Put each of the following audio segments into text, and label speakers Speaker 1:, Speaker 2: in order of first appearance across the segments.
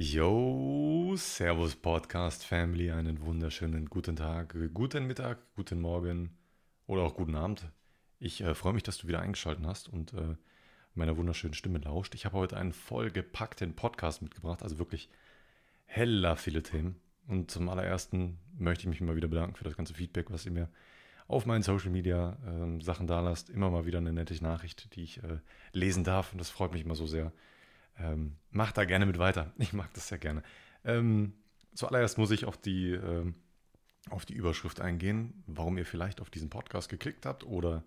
Speaker 1: Yo, Servus Podcast Family, einen wunderschönen guten Tag, guten Mittag, guten Morgen oder auch guten Abend. Ich äh, freue mich, dass du wieder eingeschaltet hast und äh, meiner wunderschönen Stimme lauscht. Ich habe heute einen vollgepackten Podcast mitgebracht, also wirklich heller viele Themen. Und zum allerersten möchte ich mich mal wieder bedanken für das ganze Feedback, was ihr mir auf meinen Social Media äh, Sachen da lasst. Immer mal wieder eine nette Nachricht, die ich äh, lesen darf und das freut mich immer so sehr. Ähm, macht da gerne mit weiter. Ich mag das sehr gerne. Ähm, zuallererst muss ich auf die, ähm, auf die Überschrift eingehen, warum ihr vielleicht auf diesen Podcast geklickt habt oder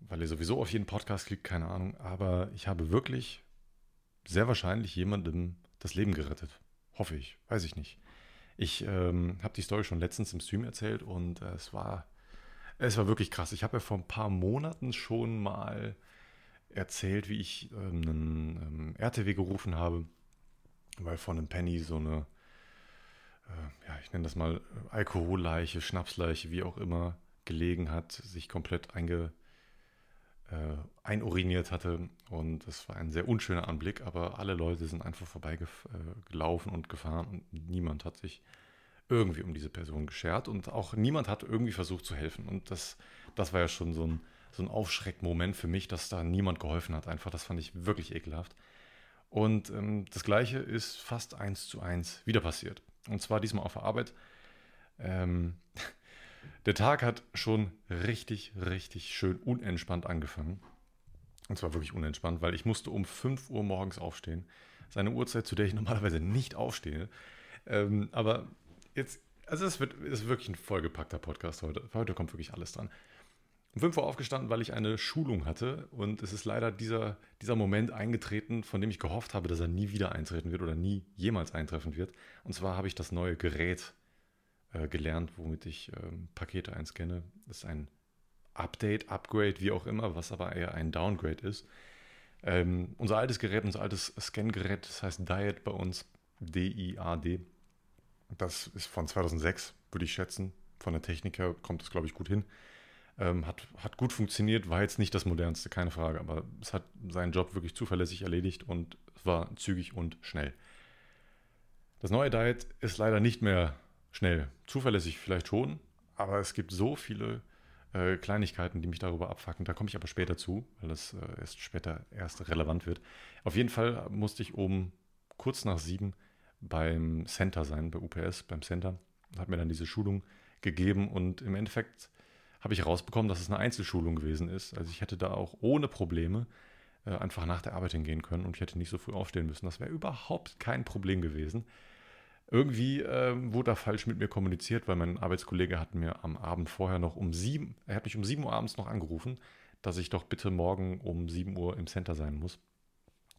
Speaker 1: weil ihr sowieso auf jeden Podcast klickt, keine Ahnung. Aber ich habe wirklich sehr wahrscheinlich jemandem das Leben gerettet. Hoffe ich, weiß ich nicht. Ich ähm, habe die Story schon letztens im Stream erzählt und äh, es war es war wirklich krass. Ich habe ja vor ein paar Monaten schon mal erzählt, wie ich ähm, einen ähm, RTW gerufen habe, weil von einem Penny so eine, äh, ja, ich nenne das mal äh, Alkoholleiche, Schnapsleiche, wie auch immer, gelegen hat, sich komplett einge, äh, einuriniert hatte. Und es war ein sehr unschöner Anblick, aber alle Leute sind einfach vorbeigelaufen und gefahren und niemand hat sich irgendwie um diese Person geschert und auch niemand hat irgendwie versucht zu helfen. Und das, das war ja schon so ein, so ein Aufschreckmoment für mich, dass da niemand geholfen hat. Einfach, das fand ich wirklich ekelhaft. Und ähm, das Gleiche ist fast eins zu eins wieder passiert. Und zwar diesmal auf der Arbeit. Ähm, der Tag hat schon richtig, richtig schön unentspannt angefangen. Und zwar wirklich unentspannt, weil ich musste um 5 Uhr morgens aufstehen. Das ist eine Uhrzeit, zu der ich normalerweise nicht aufstehe. Ähm, aber jetzt, also es wird ist wirklich ein vollgepackter Podcast heute. Heute kommt wirklich alles dran. Um 5 Uhr aufgestanden, weil ich eine Schulung hatte und es ist leider dieser, dieser Moment eingetreten, von dem ich gehofft habe, dass er nie wieder eintreten wird oder nie jemals eintreffen wird. Und zwar habe ich das neue Gerät äh, gelernt, womit ich ähm, Pakete einscanne. Das ist ein Update, Upgrade, wie auch immer, was aber eher ein Downgrade ist. Ähm, unser altes Gerät, unser altes Scan-Gerät, das heißt Diet bei uns, D-I-A-D. Das ist von 2006, würde ich schätzen. Von der Technik her kommt das, glaube ich, gut hin. Ähm, hat, hat gut funktioniert, war jetzt nicht das modernste, keine Frage, aber es hat seinen Job wirklich zuverlässig erledigt und war zügig und schnell. Das neue Diet ist leider nicht mehr schnell. Zuverlässig vielleicht schon, aber es gibt so viele äh, Kleinigkeiten, die mich darüber abfacken. Da komme ich aber später zu, weil das äh, erst später erst relevant wird. Auf jeden Fall musste ich um kurz nach sieben beim Center sein, bei UPS, beim Center. Hat mir dann diese Schulung gegeben und im Endeffekt habe ich herausbekommen, dass es eine Einzelschulung gewesen ist. Also ich hätte da auch ohne Probleme äh, einfach nach der Arbeit hingehen können und ich hätte nicht so früh aufstehen müssen. Das wäre überhaupt kein Problem gewesen. Irgendwie ähm, wurde da falsch mit mir kommuniziert, weil mein Arbeitskollege hat mir am Abend vorher noch um sieben, er hat mich um sieben Uhr abends noch angerufen, dass ich doch bitte morgen um sieben Uhr im Center sein muss.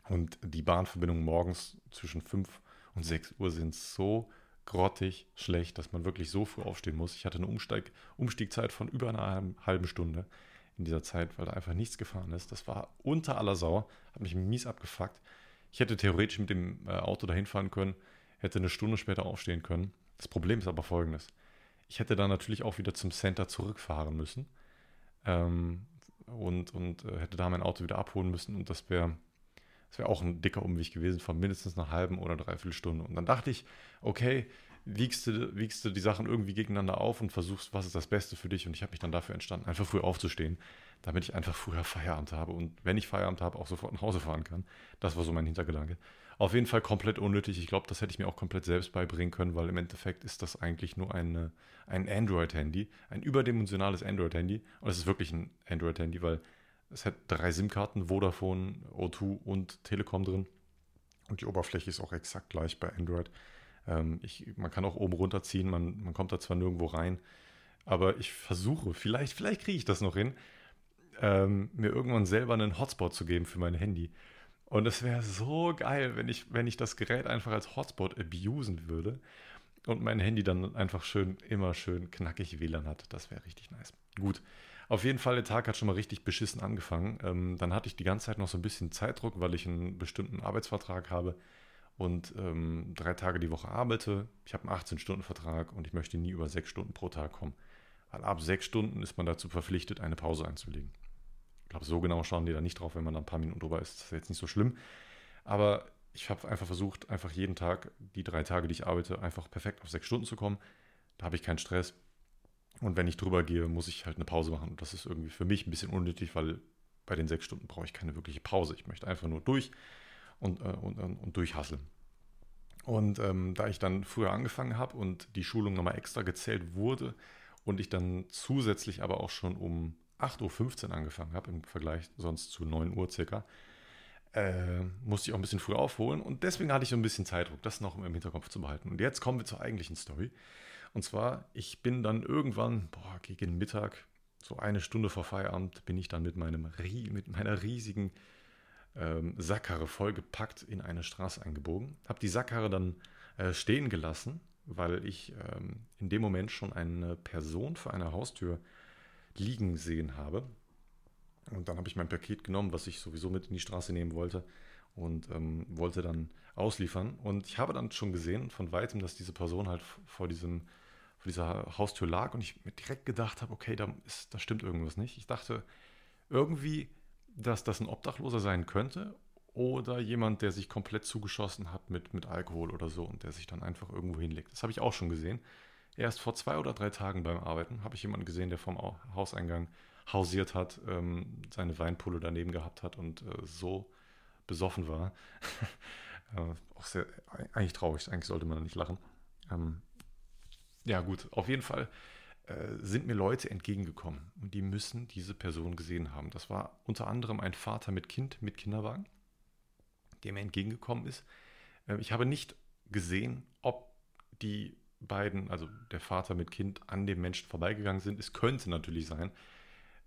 Speaker 1: Und die Bahnverbindungen morgens zwischen fünf und 6 Uhr sind so grottig schlecht, dass man wirklich so früh aufstehen muss. Ich hatte eine Umsteig Umstiegzeit von über einer halben Stunde in dieser Zeit, weil da einfach nichts gefahren ist. Das war unter aller Sau, hat mich mies abgefuckt. Ich hätte theoretisch mit dem äh, Auto dahin fahren können, hätte eine Stunde später aufstehen können. Das Problem ist aber folgendes. Ich hätte dann natürlich auch wieder zum Center zurückfahren müssen ähm, und, und äh, hätte da mein Auto wieder abholen müssen und das wäre das wäre auch ein dicker Umweg gewesen von mindestens einer halben oder dreiviertel Stunde. Und dann dachte ich, okay, wiegst du, wiegst du die Sachen irgendwie gegeneinander auf und versuchst, was ist das Beste für dich. Und ich habe mich dann dafür entstanden, einfach früh aufzustehen, damit ich einfach früher Feierabend habe und wenn ich Feierabend habe, auch sofort nach Hause fahren kann. Das war so mein Hintergedanke. Auf jeden Fall komplett unnötig. Ich glaube, das hätte ich mir auch komplett selbst beibringen können, weil im Endeffekt ist das eigentlich nur eine, ein Android-Handy, ein überdimensionales Android-Handy. Und es ist wirklich ein Android-Handy, weil es hat drei SIM-Karten, Vodafone, O2 und Telekom drin. Und die Oberfläche ist auch exakt gleich bei Android. Ähm, ich, man kann auch oben runterziehen, man, man kommt da zwar nirgendwo rein, aber ich versuche, vielleicht, vielleicht kriege ich das noch hin, ähm, mir irgendwann selber einen Hotspot zu geben für mein Handy. Und es wäre so geil, wenn ich, wenn ich das Gerät einfach als Hotspot abusen würde und mein Handy dann einfach schön, immer schön knackig WLAN hat. Das wäre richtig nice. Gut. Auf jeden Fall, der Tag hat schon mal richtig beschissen angefangen. Ähm, dann hatte ich die ganze Zeit noch so ein bisschen Zeitdruck, weil ich einen bestimmten Arbeitsvertrag habe und ähm, drei Tage die Woche arbeite. Ich habe einen 18-Stunden-Vertrag und ich möchte nie über sechs Stunden pro Tag kommen. Weil ab sechs Stunden ist man dazu verpflichtet, eine Pause einzulegen. Ich glaube, so genau schauen die da nicht drauf, wenn man da ein paar Minuten drüber ist. Das ist jetzt nicht so schlimm. Aber ich habe einfach versucht, einfach jeden Tag, die drei Tage, die ich arbeite, einfach perfekt auf sechs Stunden zu kommen. Da habe ich keinen Stress. Und wenn ich drüber gehe, muss ich halt eine Pause machen. Das ist irgendwie für mich ein bisschen unnötig, weil bei den sechs Stunden brauche ich keine wirkliche Pause. Ich möchte einfach nur durch und, äh, und, und, und durchhasseln. Und ähm, da ich dann früher angefangen habe und die Schulung nochmal extra gezählt wurde und ich dann zusätzlich aber auch schon um 8.15 Uhr angefangen habe, im Vergleich sonst zu 9 Uhr circa, äh, musste ich auch ein bisschen früher aufholen und deswegen hatte ich so ein bisschen Zeitdruck, das noch im Hinterkopf zu behalten. Und jetzt kommen wir zur eigentlichen Story. Und zwar, ich bin dann irgendwann, boah, gegen Mittag, so eine Stunde vor Feierabend, bin ich dann mit, meinem, mit meiner riesigen ähm, Sackkarre vollgepackt in eine Straße eingebogen. Habe die Sackkarre dann äh, stehen gelassen, weil ich ähm, in dem Moment schon eine Person vor einer Haustür liegen sehen habe. Und dann habe ich mein Paket genommen, was ich sowieso mit in die Straße nehmen wollte und ähm, wollte dann ausliefern. Und ich habe dann schon gesehen von weitem, dass diese Person halt vor, diesem, vor dieser Haustür lag und ich mir direkt gedacht habe, okay, da, ist, da stimmt irgendwas nicht. Ich dachte irgendwie, dass das ein Obdachloser sein könnte oder jemand, der sich komplett zugeschossen hat mit, mit Alkohol oder so und der sich dann einfach irgendwo hinlegt. Das habe ich auch schon gesehen. Erst vor zwei oder drei Tagen beim Arbeiten habe ich jemanden gesehen, der vom Hauseingang hausiert hat, ähm, seine Weinpulle daneben gehabt hat und äh, so besoffen war. äh, auch sehr, eigentlich traurig, eigentlich sollte man da nicht lachen. Ähm, ja, gut, auf jeden Fall äh, sind mir Leute entgegengekommen und die müssen diese Person gesehen haben. Das war unter anderem ein Vater mit Kind, mit Kinderwagen, der mir entgegengekommen ist. Äh, ich habe nicht gesehen, ob die beiden, also der Vater mit Kind, an dem Menschen vorbeigegangen sind. Es könnte natürlich sein,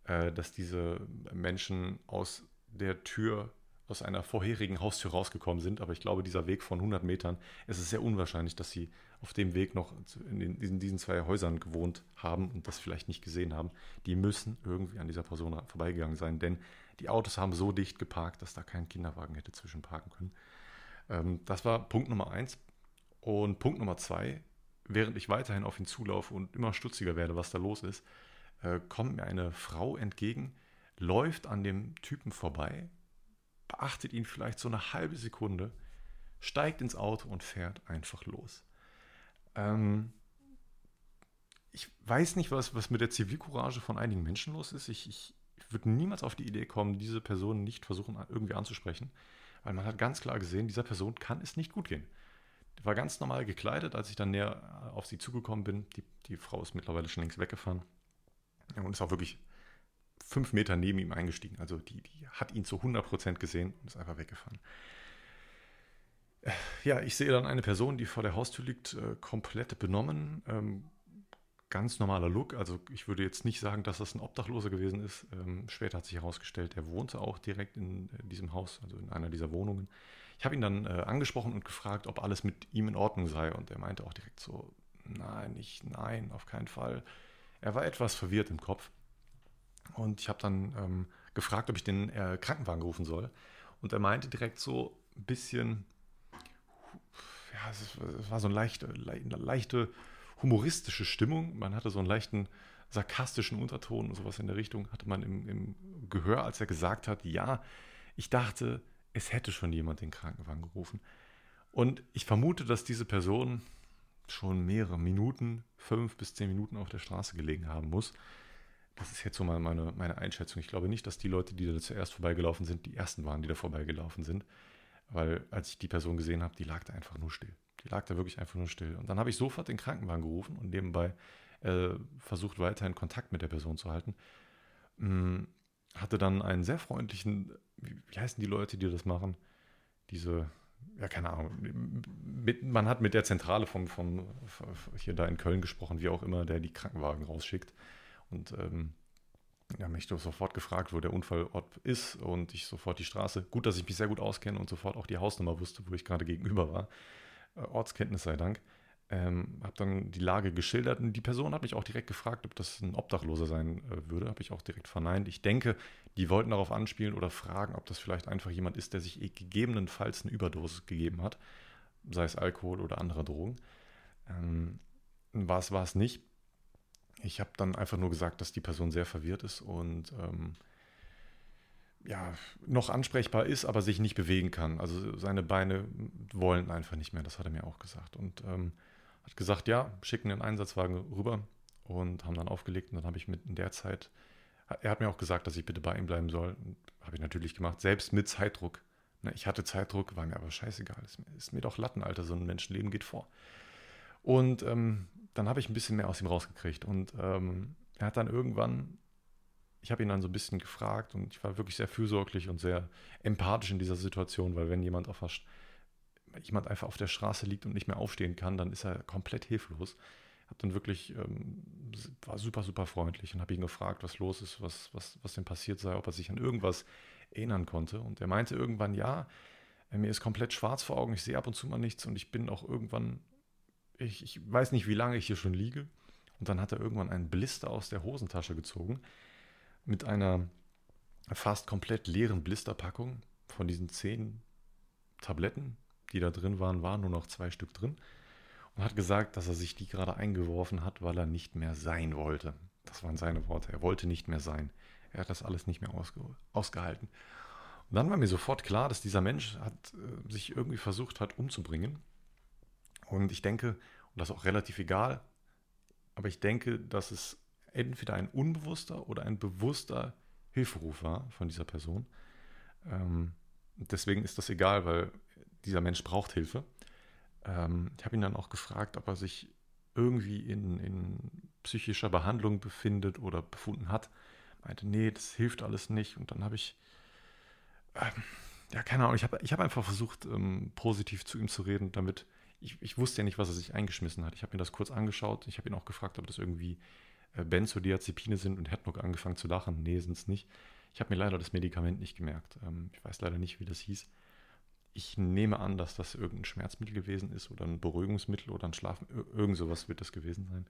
Speaker 1: äh, dass diese Menschen aus der Tür, aus einer vorherigen Haustür rausgekommen sind. Aber ich glaube, dieser Weg von 100 Metern, es ist sehr unwahrscheinlich, dass sie auf dem Weg noch in, den, in diesen zwei Häusern gewohnt haben und das vielleicht nicht gesehen haben. Die müssen irgendwie an dieser Person vorbeigegangen sein, denn die Autos haben so dicht geparkt, dass da kein Kinderwagen hätte zwischenparken können. Ähm, das war Punkt Nummer eins. Und Punkt Nummer zwei, während ich weiterhin auf ihn zulaufe und immer stutziger werde, was da los ist, äh, kommt mir eine Frau entgegen, läuft an dem Typen vorbei, beachtet ihn vielleicht so eine halbe Sekunde, steigt ins Auto und fährt einfach los. Ähm, ich weiß nicht, was, was mit der Zivilcourage von einigen Menschen los ist. Ich, ich, ich würde niemals auf die Idee kommen, diese Person nicht versuchen, irgendwie anzusprechen, weil man hat ganz klar gesehen, dieser Person kann es nicht gut gehen. Die war ganz normal gekleidet, als ich dann näher auf sie zugekommen bin. Die, die Frau ist mittlerweile schon längst weggefahren und ist auch wirklich fünf Meter neben ihm eingestiegen. Also die, die hat ihn zu 100% gesehen und ist einfach weggefahren. Ja, ich sehe dann eine Person, die vor der Haustür liegt, äh, komplett benommen. Ähm, ganz normaler Look. Also ich würde jetzt nicht sagen, dass das ein Obdachloser gewesen ist. Ähm, später hat sich herausgestellt, er wohnte auch direkt in äh, diesem Haus, also in einer dieser Wohnungen. Ich habe ihn dann äh, angesprochen und gefragt, ob alles mit ihm in Ordnung sei. Und er meinte auch direkt so, nein, nicht, nein, auf keinen Fall. Er war etwas verwirrt im Kopf. Und ich habe dann ähm, gefragt, ob ich den äh, Krankenwagen rufen soll. Und er meinte direkt so ein bisschen, ja, es, war so eine leichte, leichte humoristische Stimmung. Man hatte so einen leichten sarkastischen Unterton und sowas in der Richtung, hatte man im, im Gehör, als er gesagt hat, ja, ich dachte, es hätte schon jemand den Krankenwagen gerufen. Und ich vermute, dass diese Person schon mehrere Minuten, fünf bis zehn Minuten auf der Straße gelegen haben muss. Das ist jetzt so mal meine, meine Einschätzung. Ich glaube nicht, dass die Leute, die da zuerst vorbeigelaufen sind, die ersten waren, die da vorbeigelaufen sind. Weil als ich die Person gesehen habe, die lag da einfach nur still. Die lag da wirklich einfach nur still. Und dann habe ich sofort den Krankenwagen gerufen und nebenbei äh, versucht, weiterhin Kontakt mit der Person zu halten. Hm, hatte dann einen sehr freundlichen, wie, wie heißen die Leute, die das machen? Diese, ja, keine Ahnung. Mit, man hat mit der Zentrale vom, vom, hier da in Köln gesprochen, wie auch immer, der die Krankenwagen rausschickt. Und ähm, ja, mich sofort gefragt, wo der Unfallort ist und ich sofort die Straße. Gut, dass ich mich sehr gut auskenne und sofort auch die Hausnummer wusste, wo ich gerade gegenüber war. Äh, Ortskenntnis sei Dank. Ähm, habe dann die Lage geschildert und die Person hat mich auch direkt gefragt, ob das ein Obdachloser sein äh, würde. Habe ich auch direkt verneint. Ich denke, die wollten darauf anspielen oder fragen, ob das vielleicht einfach jemand ist, der sich eh gegebenenfalls eine Überdosis gegeben hat, sei es Alkohol oder andere Drogen. Ähm, war es war es nicht. Ich habe dann einfach nur gesagt, dass die Person sehr verwirrt ist und ähm, ja, noch ansprechbar ist, aber sich nicht bewegen kann. Also seine Beine wollen einfach nicht mehr, das hat er mir auch gesagt. Und ähm, hat gesagt, ja, schicken den Einsatzwagen rüber und haben dann aufgelegt. Und dann habe ich mit in der Zeit, er hat mir auch gesagt, dass ich bitte bei ihm bleiben soll. Habe ich natürlich gemacht, selbst mit Zeitdruck. Ne, ich hatte Zeitdruck, war mir aber scheißegal. Ist, ist mir doch Latten, Alter, so ein Menschenleben geht vor. Und ähm, dann habe ich ein bisschen mehr aus ihm rausgekriegt. Und ähm, er hat dann irgendwann ich habe ihn dann so ein bisschen gefragt und ich war wirklich sehr fürsorglich und sehr empathisch in dieser Situation, weil wenn jemand auf der, jemand einfach auf der Straße liegt und nicht mehr aufstehen kann, dann ist er komplett hilflos. Habe dann wirklich ähm, war super super freundlich und habe ihn gefragt, was los ist, was was was denn passiert sei, ob er sich an irgendwas erinnern konnte und er meinte irgendwann ja, mir ist komplett schwarz vor Augen, ich sehe ab und zu mal nichts und ich bin auch irgendwann ich, ich weiß nicht, wie lange ich hier schon liege. Und dann hat er irgendwann einen Blister aus der Hosentasche gezogen mit einer fast komplett leeren Blisterpackung von diesen zehn Tabletten, die da drin waren, waren nur noch zwei Stück drin und hat gesagt, dass er sich die gerade eingeworfen hat, weil er nicht mehr sein wollte. Das waren seine Worte. Er wollte nicht mehr sein. Er hat das alles nicht mehr ausge ausgehalten. Und dann war mir sofort klar, dass dieser Mensch hat, äh, sich irgendwie versucht hat umzubringen. Und ich denke, und das ist auch relativ egal, aber ich denke, dass es entweder ein unbewusster oder ein bewusster Hilferuf war von dieser Person. Ähm, deswegen ist das egal, weil dieser Mensch braucht Hilfe. Ähm, ich habe ihn dann auch gefragt, ob er sich irgendwie in, in psychischer Behandlung befindet oder befunden hat. Meinte, nee, das hilft alles nicht. Und dann habe ich, ähm, ja, keine Ahnung, ich habe ich hab einfach versucht, ähm, positiv zu ihm zu reden, damit ich, ich wusste ja nicht, was er sich eingeschmissen hat. Ich habe mir das kurz angeschaut. Ich habe ihn auch gefragt, ob das irgendwie äh, Benzodiazepine sind und hätte noch angefangen zu lachen. Nee, sind es nicht. Ich habe mir leider das Medikament nicht gemerkt. Ähm, ich weiß leider nicht, wie das hieß. Ich nehme an, dass das irgendein Schmerzmittel gewesen ist oder ein Beruhigungsmittel oder ein Schlafen. Irgend sowas wird das gewesen sein.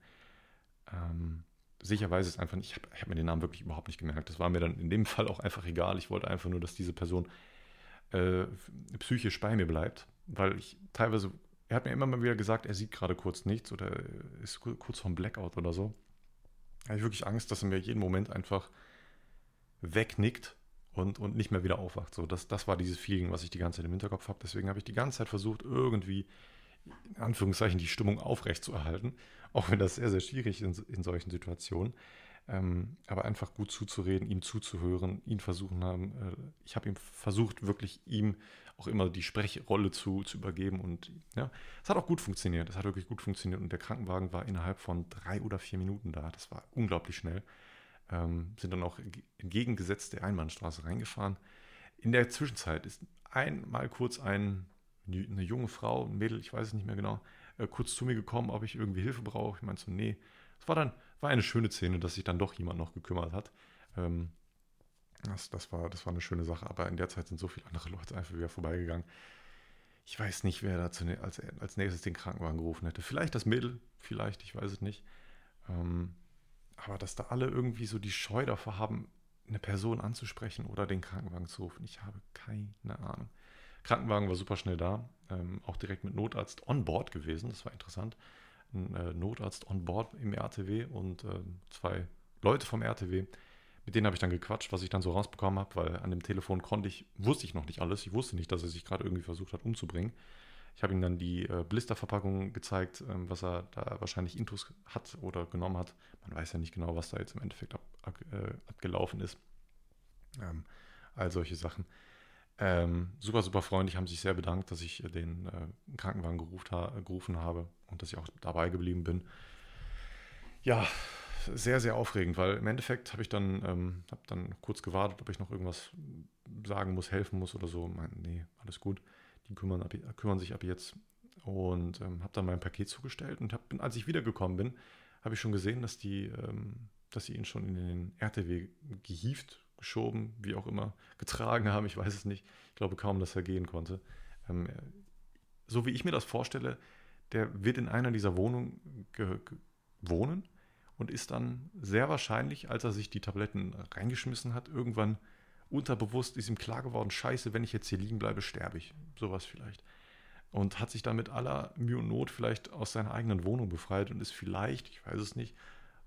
Speaker 1: Ähm, sicher weiß es einfach nicht. Ich habe hab mir den Namen wirklich überhaupt nicht gemerkt. Das war mir dann in dem Fall auch einfach egal. Ich wollte einfach nur, dass diese Person äh, psychisch bei mir bleibt, weil ich teilweise, er hat mir immer mal wieder gesagt, er sieht gerade kurz nichts oder ist kurz vorm Blackout oder so habe ich wirklich Angst, dass er mir jeden Moment einfach wegnickt und, und nicht mehr wieder aufwacht. So, das, das war dieses Feeling, was ich die ganze Zeit im Hinterkopf habe. Deswegen habe ich die ganze Zeit versucht, irgendwie, in Anführungszeichen, die Stimmung aufrecht zu erhalten. Auch wenn das sehr, sehr schwierig ist in, in solchen Situationen. Ähm, aber einfach gut zuzureden, ihm zuzuhören, ihn versuchen haben. Äh, ich habe ihm versucht, wirklich ihm auch immer die Sprechrolle zu, zu übergeben. Und ja, es hat auch gut funktioniert. Es hat wirklich gut funktioniert. Und der Krankenwagen war innerhalb von drei oder vier Minuten da. Das war unglaublich schnell. Ähm, sind dann auch entgegengesetzt der Einbahnstraße reingefahren. In der Zwischenzeit ist einmal kurz ein, eine junge Frau, ein Mädel, ich weiß es nicht mehr genau, äh, kurz zu mir gekommen, ob ich irgendwie Hilfe brauche. Ich meinte so, nee. Es war dann war eine schöne Szene, dass sich dann doch jemand noch gekümmert hat. Ähm, das, das, war, das war eine schöne Sache, aber in der Zeit sind so viele andere Leute einfach wieder vorbeigegangen. Ich weiß nicht, wer dazu als, als nächstes den Krankenwagen gerufen hätte. Vielleicht das Mädel, vielleicht, ich weiß es nicht. Ähm, aber dass da alle irgendwie so die Scheu davor haben, eine Person anzusprechen oder den Krankenwagen zu rufen, ich habe keine Ahnung. Krankenwagen war super schnell da, ähm, auch direkt mit Notarzt on board gewesen, das war interessant. Ein äh, Notarzt on board im RTW und äh, zwei Leute vom RTW, mit denen habe ich dann gequatscht, was ich dann so rausbekommen habe, weil an dem Telefon konnte ich, wusste ich noch nicht alles. Ich wusste nicht, dass er sich gerade irgendwie versucht hat umzubringen. Ich habe ihm dann die äh, Blisterverpackung gezeigt, ähm, was er da wahrscheinlich Intus hat oder genommen hat. Man weiß ja nicht genau, was da jetzt im Endeffekt ab, ab, äh, abgelaufen ist. Ähm, all solche Sachen. Ähm, super, super freundlich, haben sich sehr bedankt, dass ich den äh, Krankenwagen gerufen habe und dass ich auch dabei geblieben bin. Ja, sehr, sehr aufregend, weil im Endeffekt habe ich dann, ähm, hab dann kurz gewartet, ob ich noch irgendwas sagen muss, helfen muss oder so. Mein, nee, alles gut. Die kümmern, ab, kümmern sich ab jetzt. Und ähm, habe dann mein Paket zugestellt und hab, als ich wiedergekommen bin, habe ich schon gesehen, dass die, ähm, dass sie ihn schon in den RTW gehievt, geschoben, wie auch immer, getragen haben. Ich weiß es nicht. Ich glaube kaum, dass er gehen konnte. Ähm, so wie ich mir das vorstelle, der wird in einer dieser Wohnungen wohnen und ist dann sehr wahrscheinlich, als er sich die Tabletten reingeschmissen hat, irgendwann unterbewusst ist ihm klar geworden, scheiße, wenn ich jetzt hier liegen bleibe, sterbe ich. Sowas vielleicht. Und hat sich dann mit aller Mühe und Not vielleicht aus seiner eigenen Wohnung befreit und ist vielleicht, ich weiß es nicht,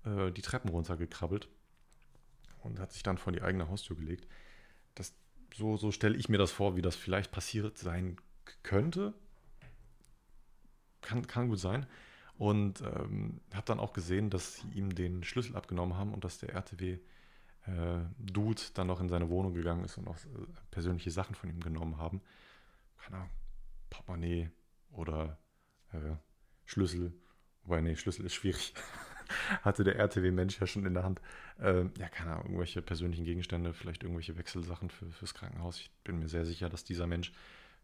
Speaker 1: äh, die Treppen runtergekrabbelt und hat sich dann vor die eigene Haustür gelegt. das, so, so stelle ich mir das vor, wie das vielleicht passiert sein könnte. Kann, kann gut sein. Und ähm, habe dann auch gesehen, dass sie ihm den Schlüssel abgenommen haben und dass der RTW äh, dann noch in seine Wohnung gegangen ist und auch äh, persönliche Sachen von ihm genommen haben. Keine Ahnung, Portemonnaie oder äh, Schlüssel. Wobei, nee, Schlüssel ist schwierig. Hatte der RTW-Mensch ja schon in der Hand. Ähm, ja, keine Ahnung, irgendwelche persönlichen Gegenstände, vielleicht irgendwelche Wechselsachen für, fürs Krankenhaus. Ich bin mir sehr sicher, dass dieser Mensch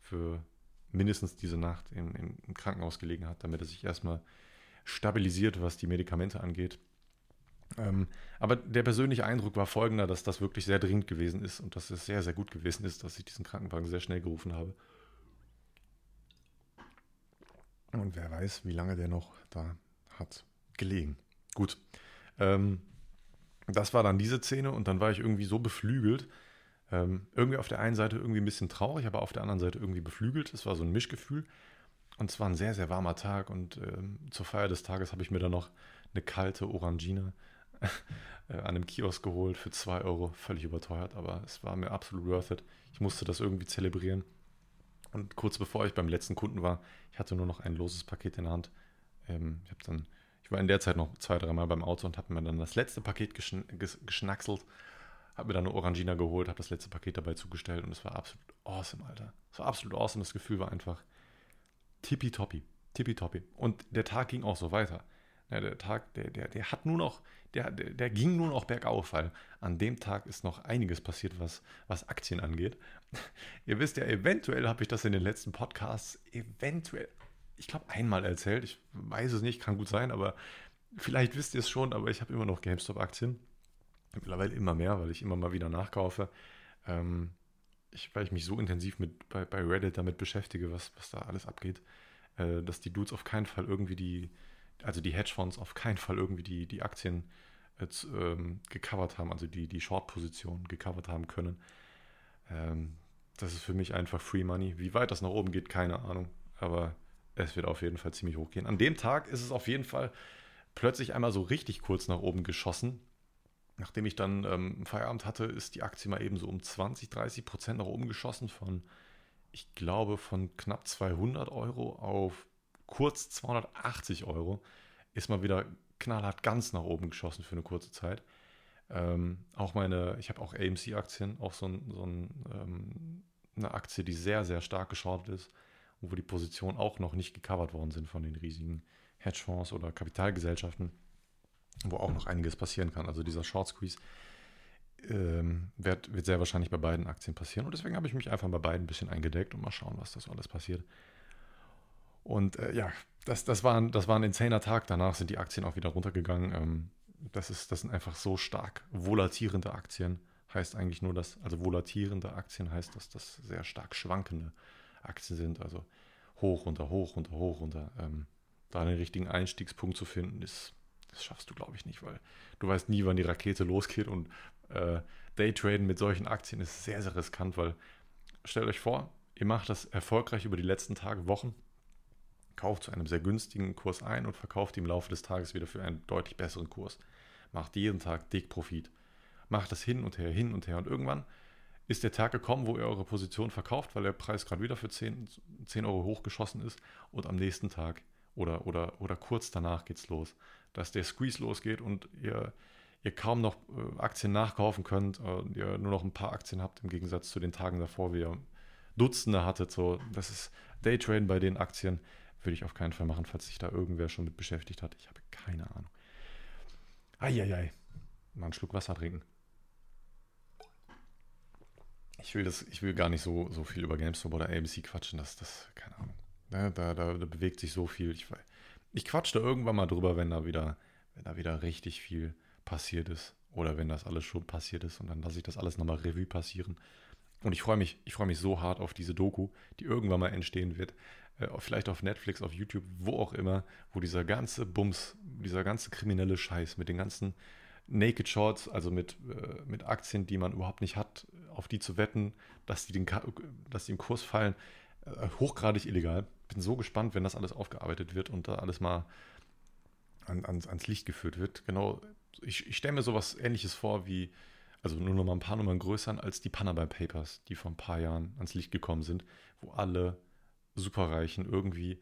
Speaker 1: für mindestens diese Nacht im, im Krankenhaus gelegen hat, damit er sich erstmal stabilisiert, was die Medikamente angeht. Ähm, aber der persönliche Eindruck war folgender, dass das wirklich sehr dringend gewesen ist und dass es sehr, sehr gut gewesen ist, dass ich diesen Krankenwagen sehr schnell gerufen habe. Und wer weiß, wie lange der noch da hat gelegen. Gut. Ähm, das war dann diese Szene und dann war ich irgendwie so beflügelt. Ähm, irgendwie auf der einen Seite irgendwie ein bisschen traurig, aber auf der anderen Seite irgendwie beflügelt. Es war so ein Mischgefühl. Und es war ein sehr, sehr warmer Tag und ähm, zur Feier des Tages habe ich mir dann noch eine kalte Orangina äh, an einem Kiosk geholt für 2 Euro. Völlig überteuert, aber es war mir absolut worth it. Ich musste das irgendwie zelebrieren. Und kurz bevor ich beim letzten Kunden war, ich hatte nur noch ein loses Paket in der Hand. Ähm, ich habe dann, war in der Zeit noch zwei, dreimal beim Auto und habe mir dann das letzte Paket geschn geschnackselt, habe mir dann eine Orangina geholt, habe das letzte Paket dabei zugestellt und es war absolut awesome, Alter. Es war absolut awesome. Das Gefühl war einfach tippitoppi, tippitoppi. Und der Tag ging auch so weiter. Ja, der Tag, der, der, der hat nur noch, der, der, der ging nur noch bergauf, weil an dem Tag ist noch einiges passiert, was, was Aktien angeht. Ihr wisst ja, eventuell habe ich das in den letzten Podcasts eventuell, ich glaube, einmal erzählt. Ich weiß es nicht, kann gut sein, aber vielleicht wisst ihr es schon, aber ich habe immer noch GameStop-Aktien. Mittlerweile immer mehr, weil ich immer mal wieder nachkaufe. Ähm, ich, weil ich mich so intensiv mit, bei, bei Reddit damit beschäftige, was, was da alles abgeht, äh, dass die Dudes auf keinen Fall irgendwie die, also die Hedgefonds auf keinen Fall irgendwie die, die Aktien jetzt, ähm, gecovert haben, also die, die Short-Position gecovert haben können. Ähm, das ist für mich einfach Free Money. Wie weit das nach oben geht, keine Ahnung. Aber es wird auf jeden Fall ziemlich hoch gehen. An dem Tag ist es auf jeden Fall plötzlich einmal so richtig kurz nach oben geschossen. Nachdem ich dann ähm, Feierabend hatte, ist die Aktie mal eben so um 20, 30 Prozent nach oben geschossen von, ich glaube, von knapp 200 Euro auf kurz 280 Euro, ist mal wieder knallhart ganz nach oben geschossen für eine kurze Zeit. Ähm, auch meine, ich habe auch AMC-Aktien, auch so, ein, so ein, ähm, eine Aktie, die sehr, sehr stark geschortet ist und wo die Positionen auch noch nicht gecovert worden sind von den riesigen Hedgefonds oder Kapitalgesellschaften, wo auch noch einiges passieren kann. Also dieser Short Squeeze ähm, wird, wird sehr wahrscheinlich bei beiden Aktien passieren und deswegen habe ich mich einfach bei beiden ein bisschen eingedeckt und mal schauen, was das alles passiert. Und äh, ja, das, das, war ein, das war ein insaner Tag. Danach sind die Aktien auch wieder runtergegangen. Ähm, das, ist, das sind einfach so stark volatierende Aktien. Heißt eigentlich nur, dass, also volatierende Aktien heißt, dass das sehr stark schwankende Aktien sind. Also hoch, runter, hoch, runter, hoch, runter. Ähm, da den richtigen Einstiegspunkt zu finden, ist, das schaffst du, glaube ich, nicht, weil du weißt nie, wann die Rakete losgeht und äh, Daytraden mit solchen Aktien ist sehr, sehr riskant, weil stellt euch vor, ihr macht das erfolgreich über die letzten Tage, Wochen kauft zu einem sehr günstigen Kurs ein und verkauft im Laufe des Tages wieder für einen deutlich besseren Kurs. Macht jeden Tag dick Profit. Macht das hin und her, hin und her. Und irgendwann ist der Tag gekommen, wo ihr eure Position verkauft, weil der Preis gerade wieder für 10, 10 Euro hochgeschossen ist. Und am nächsten Tag oder, oder, oder kurz danach geht es los, dass der Squeeze losgeht und ihr, ihr kaum noch äh, Aktien nachkaufen könnt, und ihr nur noch ein paar Aktien habt, im Gegensatz zu den Tagen davor, wie ihr Dutzende hattet. So, das ist Daytraden bei den Aktien würde ich auf keinen Fall machen, falls sich da irgendwer schon mit beschäftigt hat. Ich habe keine Ahnung. Eieiei. Mal einen Schluck Wasser trinken. Ich will, das, ich will gar nicht so, so viel über GameStop oder AMC quatschen. Das, das keine Ahnung. Da, da, da, da bewegt sich so viel. Ich, ich quatsch da irgendwann mal drüber, wenn da wieder, wenn da wieder richtig viel passiert ist. Oder wenn das alles schon passiert ist. Und dann lasse ich das alles nochmal Revue passieren. Und ich freue mich, ich freue mich so hart auf diese Doku, die irgendwann mal entstehen wird. Äh, vielleicht auf Netflix, auf YouTube, wo auch immer, wo dieser ganze Bums, dieser ganze kriminelle Scheiß mit den ganzen Naked Shorts, also mit, äh, mit Aktien, die man überhaupt nicht hat, auf die zu wetten, dass die, den, dass die im Kurs fallen, äh, hochgradig illegal. Bin so gespannt, wenn das alles aufgearbeitet wird und da alles mal an, ans, ans Licht geführt wird. Genau, ich, ich stelle mir sowas ähnliches vor wie also nur noch mal ein paar Nummern größer als die Panama Papers, die vor ein paar Jahren ans Licht gekommen sind, wo alle Superreichen irgendwie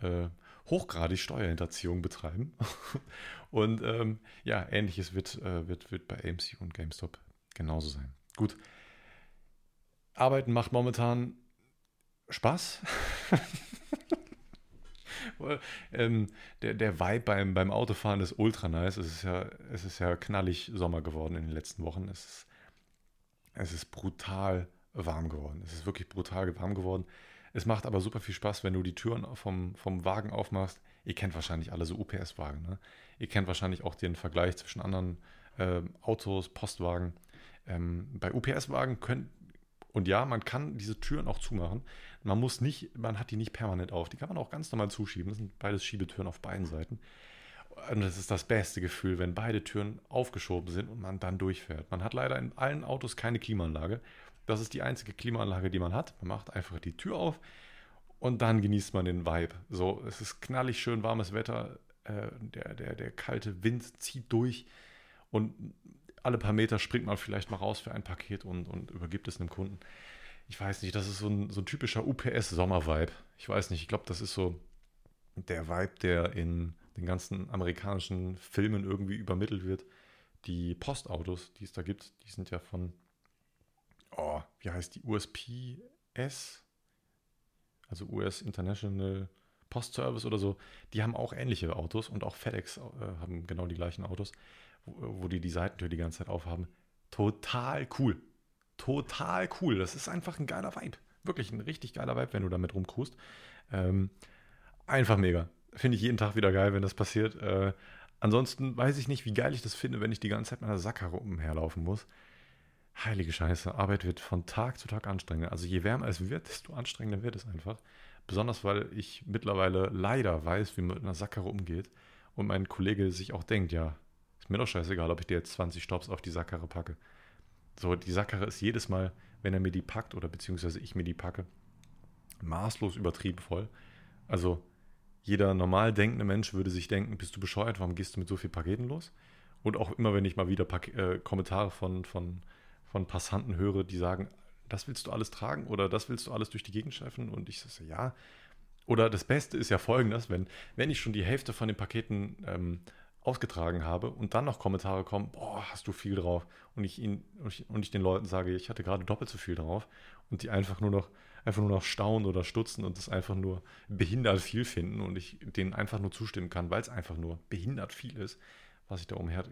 Speaker 1: äh, hochgradig Steuerhinterziehung betreiben. und ähm, ja, ähnliches wird, äh, wird, wird bei AMC und GameStop genauso sein. Gut. Arbeiten macht momentan Spaß. ähm, der, der Vibe beim, beim Autofahren ist ultra nice. Es ist, ja, es ist ja knallig Sommer geworden in den letzten Wochen. Es ist, es ist brutal warm geworden. Es ist wirklich brutal warm geworden. Es macht aber super viel Spaß, wenn du die Türen vom, vom Wagen aufmachst. Ihr kennt wahrscheinlich alle so UPS-Wagen. Ne? Ihr kennt wahrscheinlich auch den Vergleich zwischen anderen äh, Autos, Postwagen. Ähm, bei UPS-Wagen könnt, und ja, man kann diese Türen auch zumachen. Man muss nicht, man hat die nicht permanent auf. Die kann man auch ganz normal zuschieben. Das sind beides Schiebetüren auf beiden Seiten. Und das ist das beste Gefühl, wenn beide Türen aufgeschoben sind und man dann durchfährt. Man hat leider in allen Autos keine Klimaanlage. Das ist die einzige Klimaanlage, die man hat. Man macht einfach die Tür auf und dann genießt man den Vibe. So, es ist knallig schön warmes Wetter. Äh, der, der, der kalte Wind zieht durch und alle paar Meter springt man vielleicht mal raus für ein Paket und, und übergibt es einem Kunden. Ich weiß nicht, das ist so ein, so ein typischer UPS-Sommer-Vibe. Ich weiß nicht, ich glaube, das ist so der Vibe, der in den ganzen amerikanischen Filmen irgendwie übermittelt wird. Die Postautos, die es da gibt, die sind ja von, oh, wie heißt die, USPS? Also US International Post Service oder so. Die haben auch ähnliche Autos und auch FedEx äh, haben genau die gleichen Autos wo, die die Seitentür die ganze Zeit aufhaben. Total cool. Total cool. Das ist einfach ein geiler Vibe. Wirklich ein richtig geiler Vibe, wenn du damit rumkrust. Ähm, einfach mega. Finde ich jeden Tag wieder geil, wenn das passiert. Äh, ansonsten weiß ich nicht, wie geil ich das finde, wenn ich die ganze Zeit mit einer Sackkarre umherlaufen muss. Heilige Scheiße, Arbeit wird von Tag zu Tag anstrengender. Also je wärmer es wird, desto anstrengender wird es einfach. Besonders weil ich mittlerweile leider weiß, wie man mit einer Sackkarre umgeht und mein Kollege sich auch denkt, ja, mir doch scheißegal, ob ich dir jetzt 20 Stops auf die Sackkarre packe. So, die Sackkarre ist jedes Mal, wenn er mir die packt oder beziehungsweise ich mir die packe, maßlos übertrieben voll. Also, jeder normal denkende Mensch würde sich denken, bist du bescheuert, warum gehst du mit so vielen Paketen los? Und auch immer, wenn ich mal wieder Pak äh, Kommentare von, von, von Passanten höre, die sagen, das willst du alles tragen oder das willst du alles durch die Gegend schleifen? Und ich sage, ja. Oder das Beste ist ja folgendes, wenn, wenn ich schon die Hälfte von den Paketen ähm, ausgetragen habe und dann noch Kommentare kommen, boah, hast du viel drauf und ich, ihn, und ich den Leuten sage, ich hatte gerade doppelt so viel drauf und die einfach nur noch einfach nur noch staunen oder stutzen und das einfach nur behindert viel finden und ich denen einfach nur zustimmen kann, weil es einfach nur behindert viel ist, was ich da umher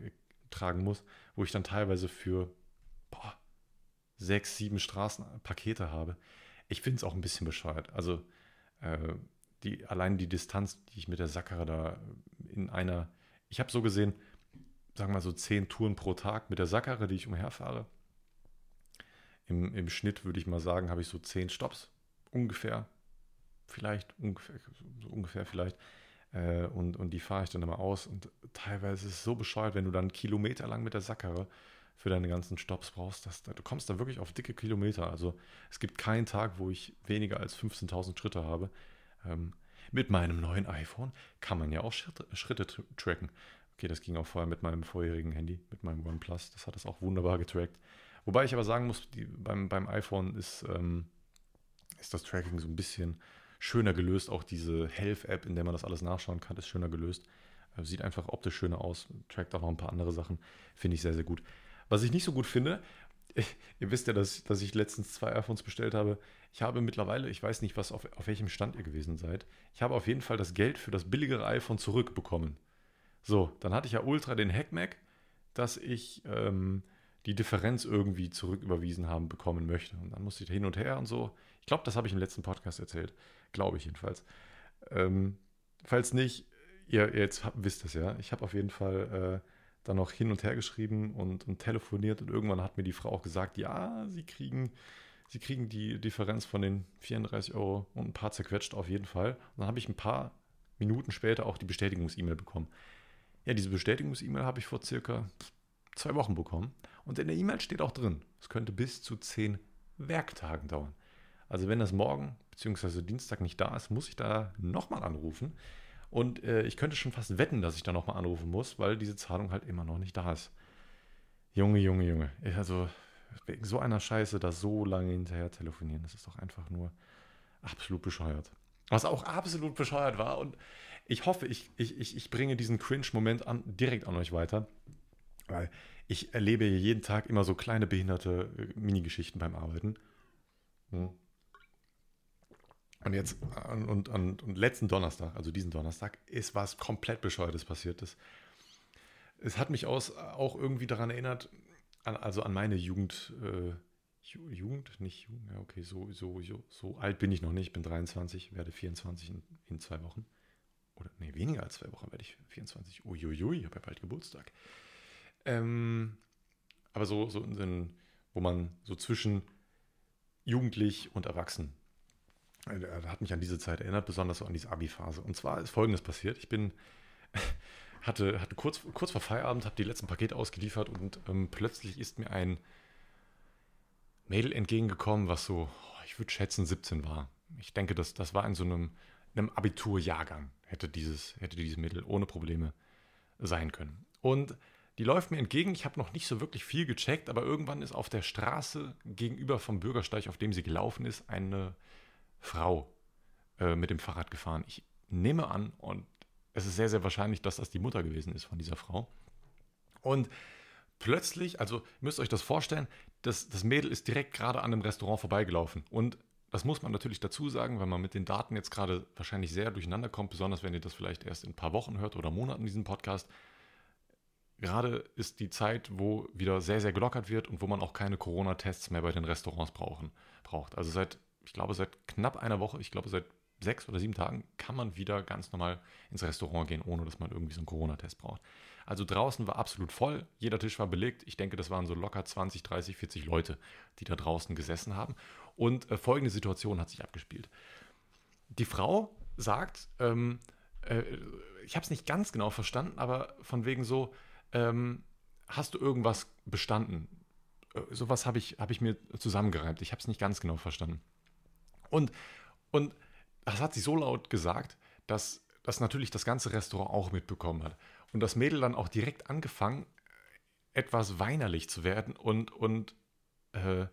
Speaker 1: tragen muss, wo ich dann teilweise für boah, sechs, sieben Straßenpakete habe. Ich finde es auch ein bisschen bescheuert. Also äh, die, allein die Distanz, die ich mit der Sackkarre da in einer ich habe so gesehen, sagen wir mal so zehn Touren pro Tag mit der Sackkarre, die ich umherfahre. Im, Im Schnitt würde ich mal sagen, habe ich so zehn Stops ungefähr. Vielleicht, ungefähr, so ungefähr vielleicht. Äh, und, und die fahre ich dann immer aus. Und teilweise ist es so bescheuert, wenn du dann Kilometer lang mit der Sackkarre für deine ganzen Stops brauchst. Dass, du kommst da wirklich auf dicke Kilometer. Also es gibt keinen Tag, wo ich weniger als 15.000 Schritte habe. Ähm, mit meinem neuen iPhone kann man ja auch Schritte, tracken. Okay, das ging auch vorher mit meinem vorherigen Handy, mit meinem OnePlus. Das hat das auch wunderbar getrackt. Wobei ich aber sagen muss, die, beim, beim iPhone ist, ähm, ist das Tracking so ein bisschen schöner gelöst. Auch diese Health-App, in der man das alles nachschauen kann, ist schöner gelöst. Äh, sieht einfach optisch schöner aus, trackt auch noch ein paar andere Sachen. Finde ich sehr, sehr gut. Was ich nicht so gut finde, ihr wisst ja, dass, dass ich letztens zwei iPhones bestellt habe. Ich habe mittlerweile, ich weiß nicht, was auf, auf welchem Stand ihr gewesen seid, ich habe auf jeden Fall das Geld für das billigere iPhone zurückbekommen. So, dann hatte ich ja ultra den Hackmack, dass ich ähm, die Differenz irgendwie zurücküberwiesen haben bekommen möchte. Und dann musste ich hin und her und so. Ich glaube, das habe ich im letzten Podcast erzählt. Glaube ich jedenfalls. Ähm, falls nicht, ihr, ihr jetzt wisst es ja. Ich habe auf jeden Fall äh, dann noch hin und her geschrieben und, und telefoniert und irgendwann hat mir die Frau auch gesagt, ja, sie kriegen, sie kriegen die Differenz von den 34 Euro und ein paar zerquetscht auf jeden Fall. Und dann habe ich ein paar Minuten später auch die Bestätigungs-E-Mail bekommen. Ja, diese Bestätigungs-E-Mail habe ich vor circa zwei Wochen bekommen. Und in der E-Mail steht auch drin, es könnte bis zu zehn Werktagen dauern. Also wenn das morgen bzw. Dienstag nicht da ist, muss ich da nochmal anrufen und äh, ich könnte schon fast wetten, dass ich da nochmal anrufen muss, weil diese Zahlung halt immer noch nicht da ist. Junge, Junge, Junge. Also, wegen so einer Scheiße da so lange hinterher telefonieren, das ist doch einfach nur absolut bescheuert. Was auch absolut bescheuert war und ich hoffe, ich, ich, ich, bringe diesen Cringe-Moment direkt an euch weiter, weil ich erlebe jeden Tag immer so kleine behinderte äh, Minigeschichten beim Arbeiten. Hm. Und jetzt, und, und, und letzten Donnerstag, also diesen Donnerstag, ist was komplett Bescheuertes passiert. Das, es hat mich aus, auch irgendwie daran erinnert, an, also an meine Jugend, äh, Jugend, nicht Jugend, ja okay, so, so, so, so alt bin ich noch nicht, bin 23, werde 24 in, in zwei Wochen. Oder nee, weniger als zwei Wochen werde ich 24. Uiuiui, ich habe ja bald Geburtstag. Ähm, aber so, so in, wo man so zwischen jugendlich und erwachsen, hat mich an diese Zeit erinnert, besonders so an diese Abi-Phase. Und zwar ist Folgendes passiert. Ich bin, hatte, hatte kurz, kurz vor Feierabend, habe die letzten Pakete ausgeliefert und ähm, plötzlich ist mir ein Mädel entgegengekommen, was so, oh, ich würde schätzen, 17 war. Ich denke, das, das war in so einem, einem Abiturjahrgang, hätte dieses, hätte dieses Mädel ohne Probleme sein können. Und die läuft mir entgegen. Ich habe noch nicht so wirklich viel gecheckt, aber irgendwann ist auf der Straße gegenüber vom Bürgersteig, auf dem sie gelaufen ist, eine Frau äh, mit dem Fahrrad gefahren. Ich nehme an, und es ist sehr, sehr wahrscheinlich, dass das die Mutter gewesen ist von dieser Frau. Und plötzlich, also müsst ihr euch das vorstellen, das, das Mädel ist direkt gerade an dem Restaurant vorbeigelaufen. Und das muss man natürlich dazu sagen, weil man mit den Daten jetzt gerade wahrscheinlich sehr durcheinander kommt, besonders wenn ihr das vielleicht erst in ein paar Wochen hört oder Monaten, diesen Podcast. Gerade ist die Zeit, wo wieder sehr, sehr gelockert wird und wo man auch keine Corona-Tests mehr bei den Restaurants brauchen, braucht. Also seit, ich glaube, seit knapp einer Woche, ich glaube, seit sechs oder sieben Tagen kann man wieder ganz normal ins Restaurant gehen, ohne dass man irgendwie so einen Corona-Test braucht. Also draußen war absolut voll, jeder Tisch war belegt. Ich denke, das waren so locker 20, 30, 40 Leute, die da draußen gesessen haben. Und äh, folgende Situation hat sich abgespielt. Die Frau sagt, ähm, äh, ich habe es nicht ganz genau verstanden, aber von wegen so, ähm, hast du irgendwas bestanden? Äh, sowas habe ich, hab ich mir zusammengereimt. Ich habe es nicht ganz genau verstanden. Und, und das hat sie so laut gesagt, dass das natürlich das ganze Restaurant auch mitbekommen hat. Und das Mädel dann auch direkt angefangen, etwas weinerlich zu werden und, und äh,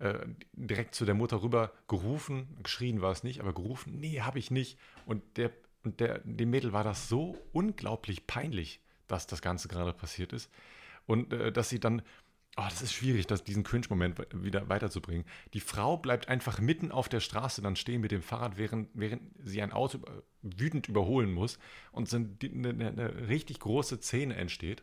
Speaker 1: äh, direkt zu der Mutter rüber gerufen, geschrien war es nicht, aber gerufen, nee, habe ich nicht. Und, der, und der, dem Mädel war das so unglaublich peinlich, dass das Ganze gerade passiert ist. Und äh, dass sie dann Oh, das ist schwierig, das, diesen Cringe-Moment wieder weiterzubringen. Die Frau bleibt einfach mitten auf der Straße dann stehen mit dem Fahrrad, während, während sie ein Auto wütend überholen muss und eine, eine, eine richtig große Szene entsteht.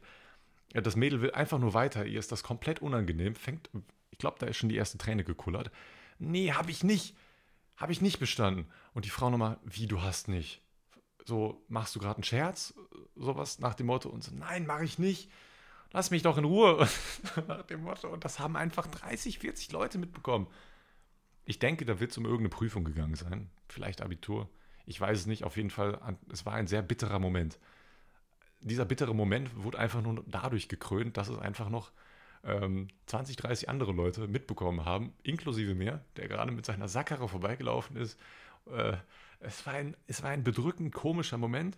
Speaker 1: Das Mädel will einfach nur weiter, ihr ist das komplett unangenehm, fängt, ich glaube, da ist schon die erste Träne gekullert. Nee, habe ich nicht. Habe ich nicht bestanden. Und die Frau nochmal, wie, du hast nicht? So, machst du gerade einen Scherz? Sowas nach dem Motto und so, nein, mache ich nicht lass mich doch in Ruhe. Nach dem Motto. Und das haben einfach 30, 40 Leute mitbekommen. Ich denke, da wird es um irgendeine Prüfung gegangen sein. Vielleicht Abitur. Ich weiß es nicht. Auf jeden Fall, es war ein sehr bitterer Moment. Dieser bittere Moment wurde einfach nur dadurch gekrönt, dass es einfach noch ähm, 20, 30 andere Leute mitbekommen haben, inklusive mir, der gerade mit seiner Sackkarre vorbeigelaufen ist. Äh, es, war ein, es war ein bedrückend komischer Moment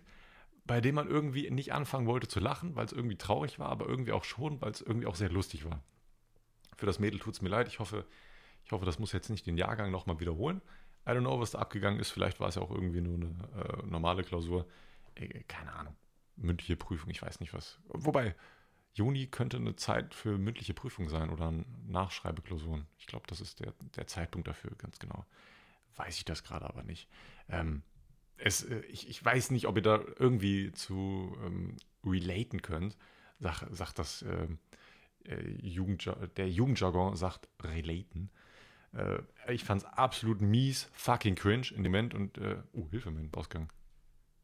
Speaker 1: bei dem man irgendwie nicht anfangen wollte zu lachen, weil es irgendwie traurig war, aber irgendwie auch schon, weil es irgendwie auch sehr lustig war. Für das Mädel tut es mir leid. Ich hoffe, ich hoffe, das muss jetzt nicht den Jahrgang nochmal wiederholen. I don't know, was da abgegangen ist. Vielleicht war es ja auch irgendwie nur eine äh, normale Klausur. Äh, keine Ahnung. Mündliche Prüfung, ich weiß nicht was. Wobei, Juni könnte eine Zeit für mündliche Prüfung sein oder Nachschreibeklausuren. Ich glaube, das ist der, der Zeitpunkt dafür, ganz genau. Weiß ich das gerade aber nicht. Ähm, es, äh, ich, ich, weiß nicht, ob ihr da irgendwie zu ähm, relaten könnt. Sag, sagt das ähm, äh, Jugend, der Jugendjargon sagt relaten. Äh, ich fand es absolut mies, fucking cringe in dem Moment und äh, oh, Hilfe, mein Ausgang.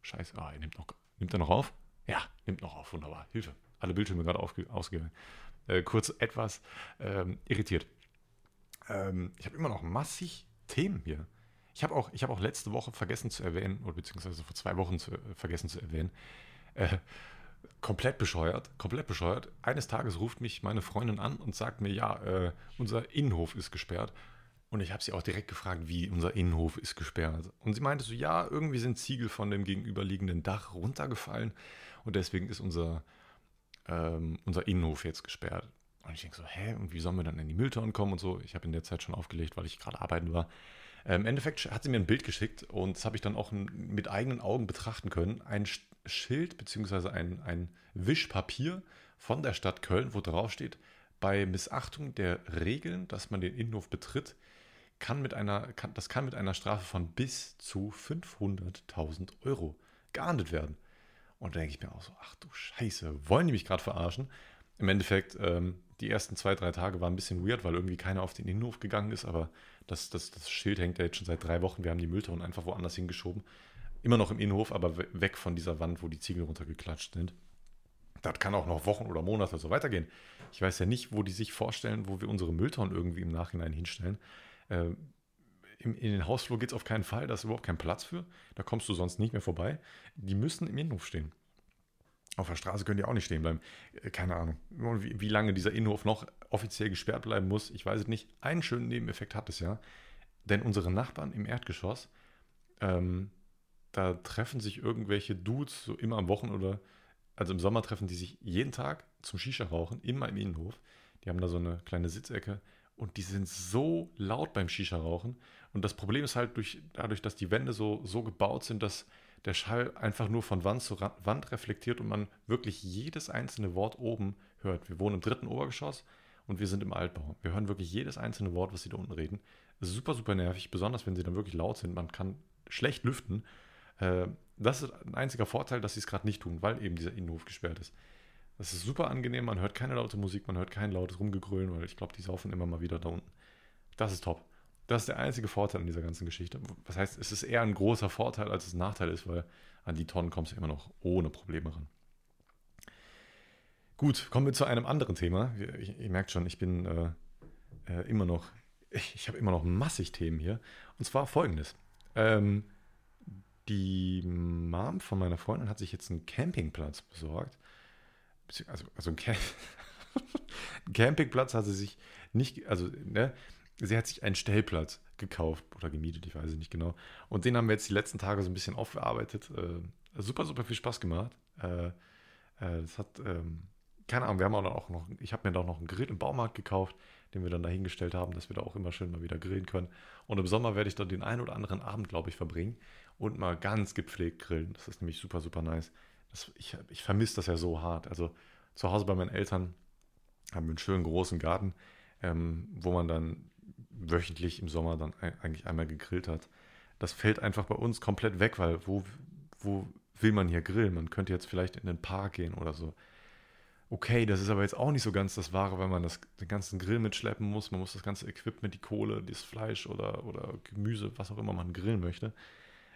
Speaker 1: Scheiße, ah, er nimmt noch, nimmt er noch auf? Ja, nimmt noch auf, wunderbar. Hilfe. Alle Bildschirme gerade ausgegangen. Äh, kurz etwas ähm, irritiert. Ähm, ich habe immer noch massig Themen hier. Ich habe auch, hab auch letzte Woche vergessen zu erwähnen, oder beziehungsweise vor zwei Wochen zu, äh, vergessen zu erwähnen, äh, komplett bescheuert, komplett bescheuert. Eines Tages ruft mich meine Freundin an und sagt mir, ja, äh, unser Innenhof ist gesperrt. Und ich habe sie auch direkt gefragt, wie unser Innenhof ist gesperrt. Und sie meinte so, ja, irgendwie sind Ziegel von dem gegenüberliegenden Dach runtergefallen und deswegen ist unser, ähm, unser Innenhof jetzt gesperrt. Und ich denke so, hä, und wie sollen wir dann in die Mülltonnen kommen und so? Ich habe in der Zeit schon aufgelegt, weil ich gerade arbeiten war. Im Endeffekt hat sie mir ein Bild geschickt und das habe ich dann auch mit eigenen Augen betrachten können. Ein Schild bzw. Ein, ein Wischpapier von der Stadt Köln, wo drauf steht, bei Missachtung der Regeln, dass man den Innenhof betritt, kann mit einer, kann, das kann mit einer Strafe von bis zu 500.000 Euro geahndet werden. Und da denke ich mir auch so, ach du Scheiße, wollen die mich gerade verarschen? Im Endeffekt, ähm, die ersten zwei, drei Tage waren ein bisschen weird, weil irgendwie keiner auf den Innenhof gegangen ist, aber das, das, das Schild hängt ja jetzt schon seit drei Wochen. Wir haben die Mülltonnen einfach woanders hingeschoben. Immer noch im Innenhof, aber weg von dieser Wand, wo die Ziegel runtergeklatscht sind. Das kann auch noch Wochen oder Monate so weitergehen. Ich weiß ja nicht, wo die sich vorstellen, wo wir unsere Mülltonnen irgendwie im Nachhinein hinstellen. Äh, in, in den Hausflur geht es auf keinen Fall, da ist überhaupt kein Platz für. Da kommst du sonst nicht mehr vorbei. Die müssen im Innenhof stehen. Auf der Straße können die auch nicht stehen bleiben. Äh, keine Ahnung. Wie, wie, lange dieser Innenhof noch offiziell gesperrt bleiben muss, ich weiß es nicht. Einen schönen Nebeneffekt hat es ja. Denn unsere Nachbarn im Erdgeschoss, ähm, da treffen sich irgendwelche Dudes so immer am Wochen oder, also im Sommer treffen die sich jeden Tag zum Shisha-Rauchen, immer im Innenhof. Die haben da so eine kleine Sitzecke und die sind so laut beim Shisha-Rauchen. Und das Problem ist halt durch, dadurch, dass die Wände so, so gebaut sind, dass der Schall einfach nur von Wand zu Wand reflektiert und man wirklich jedes einzelne Wort oben hört. Wir wohnen im dritten Obergeschoss und wir sind im Altbau. Wir hören wirklich jedes einzelne Wort, was sie da unten reden. Super, super nervig, besonders wenn sie dann wirklich laut sind. Man kann schlecht lüften. Äh, das ist ein einziger Vorteil, dass sie es gerade nicht tun, weil eben dieser Innenhof gesperrt ist. Das ist super angenehm, man hört keine laute Musik, man hört kein lautes Rumgegrölen, weil ich glaube, die saufen immer mal wieder da unten. Das ist top. Das ist der einzige Vorteil an dieser ganzen Geschichte. Das heißt, es ist eher ein großer Vorteil, als es ein Nachteil ist, weil an die Tonnen kommst du immer noch ohne Probleme ran. Gut, kommen wir zu einem anderen Thema. Ich, ihr merkt schon, ich bin äh, äh, immer noch, ich, ich habe immer noch massig Themen hier. Und zwar folgendes. Ähm, die Mom von meiner Freundin hat sich jetzt einen Campingplatz besorgt also, also ein, Camp Campingplatz hat sie sich nicht, also, ne, sie hat sich einen Stellplatz gekauft oder gemietet, ich weiß es nicht genau. Und den haben wir jetzt die letzten Tage so ein bisschen aufgearbeitet. Äh, super, super viel Spaß gemacht. Äh, äh, das hat, ähm, keine Ahnung, wir haben auch noch, ich habe mir da auch noch einen Grill im Baumarkt gekauft, den wir dann dahingestellt haben, dass wir da auch immer schön mal wieder grillen können. Und im Sommer werde ich dann den einen oder anderen Abend, glaube ich, verbringen und mal ganz gepflegt grillen. Das ist nämlich super, super nice das, ich, ich vermisse das ja so hart. Also zu Hause bei meinen Eltern haben wir einen schönen großen Garten, ähm, wo man dann wöchentlich im Sommer dann eigentlich einmal gegrillt hat. Das fällt einfach bei uns komplett weg, weil wo, wo will man hier grillen? Man könnte jetzt vielleicht in den Park gehen oder so. Okay, das ist aber jetzt auch nicht so ganz das Wahre, wenn man das, den ganzen Grill mitschleppen muss. Man muss das ganze Equipment, die Kohle, das Fleisch oder, oder Gemüse, was auch immer man grillen möchte,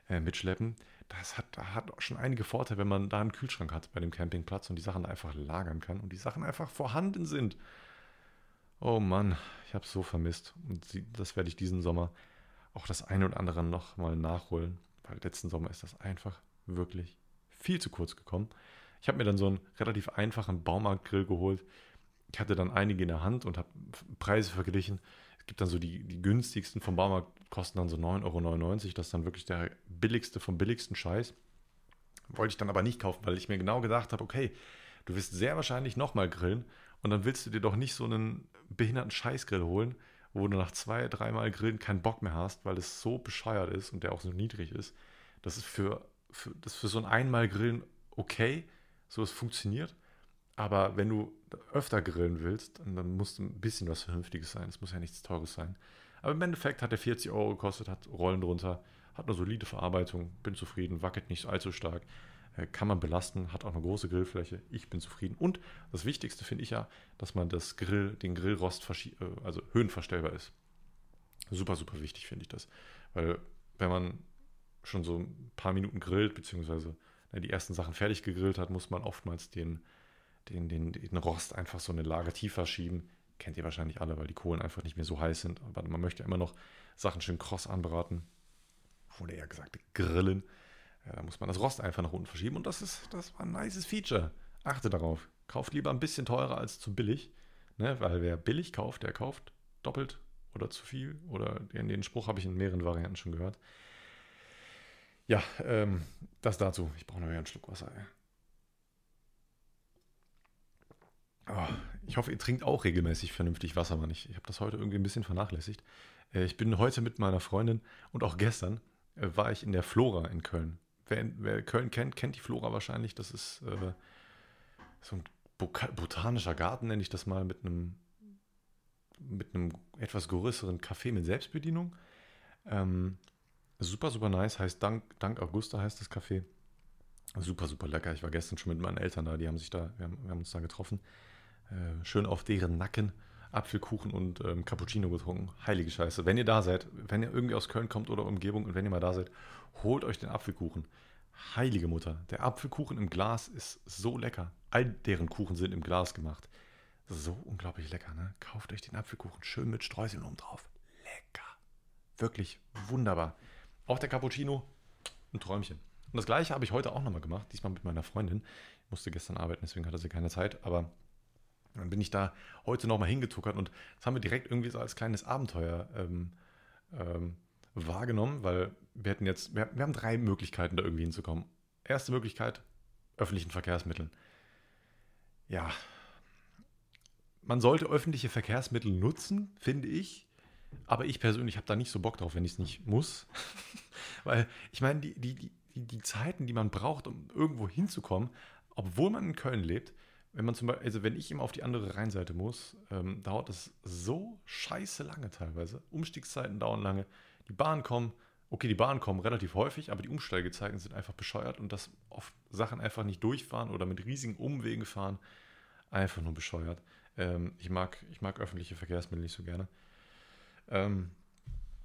Speaker 1: äh, mitschleppen das hat, hat schon einige Vorteile, wenn man da einen Kühlschrank hat bei dem Campingplatz und die Sachen einfach lagern kann und die Sachen einfach vorhanden sind. Oh Mann, ich habe es so vermisst. Und das werde ich diesen Sommer auch das eine oder andere nochmal nachholen, weil letzten Sommer ist das einfach wirklich viel zu kurz gekommen. Ich habe mir dann so einen relativ einfachen Baumarktgrill geholt. Ich hatte dann einige in der Hand und habe Preise verglichen gibt dann so die, die günstigsten vom Baumarkt, kosten dann so 9,99 Euro. Das ist dann wirklich der billigste vom billigsten Scheiß. Wollte ich dann aber nicht kaufen, weil ich mir genau gedacht habe, okay, du wirst sehr wahrscheinlich nochmal grillen und dann willst du dir doch nicht so einen behinderten Scheißgrill holen, wo du nach zwei, dreimal Grillen keinen Bock mehr hast, weil es so bescheuert ist und der auch so niedrig ist. Das ist für, für, das für so ein einmal Grillen okay, so es funktioniert. Aber wenn du öfter grillen willst, dann muss ein bisschen was Vernünftiges sein. Es muss ja nichts Teures sein. Aber im Endeffekt hat er 40 Euro gekostet, hat Rollen drunter, hat eine solide Verarbeitung, bin zufrieden, wackelt nicht allzu stark, kann man belasten, hat auch eine große Grillfläche. Ich bin zufrieden. Und das Wichtigste finde ich ja, dass man das Grill, den Grillrost äh, also höhenverstellbar ist. Super, super wichtig finde ich das. Weil wenn man schon so ein paar Minuten grillt, beziehungsweise die ersten Sachen fertig gegrillt hat, muss man oftmals den den, den, den Rost einfach so eine Lage tiefer schieben. Kennt ihr wahrscheinlich alle, weil die Kohlen einfach nicht mehr so heiß sind. Aber man möchte immer noch Sachen schön kross anbraten. Wurde ja gesagt, grillen. Ja, da muss man das Rost einfach nach unten verschieben. Und das ist, das war ein nices Feature. Achte darauf. Kauft lieber ein bisschen teurer als zu billig. Ne? Weil wer billig kauft, der kauft doppelt oder zu viel. Oder den, Spruch habe ich in mehreren Varianten schon gehört. Ja, ähm, das dazu. Ich brauche noch einen Schluck Wasser. Oh, Ich hoffe, ihr trinkt auch regelmäßig vernünftig Wasser, Mann. Ich, ich habe das heute irgendwie ein bisschen vernachlässigt. Äh, ich bin heute mit meiner Freundin und auch gestern äh, war ich in der Flora in Köln. Wer, wer Köln kennt, kennt die Flora wahrscheinlich. Das ist äh, so ein botanischer Garten, nenne ich das mal, mit einem, mit einem etwas größeren Café mit Selbstbedienung. Ähm, super, super nice. Heißt Dank, Dank Augusta heißt das Café. Super, super lecker. Ich war gestern schon mit meinen Eltern da. Die haben sich da, wir haben, wir haben uns da getroffen. Äh, schön auf deren Nacken Apfelkuchen und ähm, Cappuccino getrunken. Heilige Scheiße. Wenn ihr da seid, wenn ihr irgendwie aus Köln kommt oder Umgebung und wenn ihr mal da seid, holt euch den Apfelkuchen. Heilige Mutter, der Apfelkuchen im Glas ist so lecker. All deren Kuchen sind im Glas gemacht. So unglaublich lecker, ne? Kauft euch den Apfelkuchen schön mit Streuseln oben drauf. Lecker. Wirklich wunderbar. Auch der Cappuccino, ein Träumchen. Und das gleiche habe ich heute auch nochmal gemacht, diesmal mit meiner Freundin. Ich musste gestern arbeiten, deswegen hatte sie keine Zeit, aber dann bin ich da heute nochmal hingetuckert und das haben wir direkt irgendwie so als kleines Abenteuer ähm, ähm, wahrgenommen, weil wir hätten jetzt, wir, wir haben drei Möglichkeiten, da irgendwie hinzukommen. Erste Möglichkeit, öffentlichen Verkehrsmitteln. Ja, man sollte öffentliche Verkehrsmittel nutzen, finde ich. Aber ich persönlich habe da nicht so Bock drauf, wenn ich es nicht muss. Weil ich meine, die, die, die, die Zeiten, die man braucht, um irgendwo hinzukommen, obwohl man in Köln lebt, wenn man zum Beispiel, also wenn ich immer auf die andere Rheinseite muss, ähm, dauert es so scheiße lange teilweise. Umstiegszeiten dauern lange. Die Bahnen kommen, okay, die Bahnen kommen relativ häufig, aber die Umsteigezeiten sind einfach bescheuert und dass oft Sachen einfach nicht durchfahren oder mit riesigen Umwegen fahren, einfach nur bescheuert. Ähm, ich, mag, ich mag öffentliche Verkehrsmittel nicht so gerne. Ähm,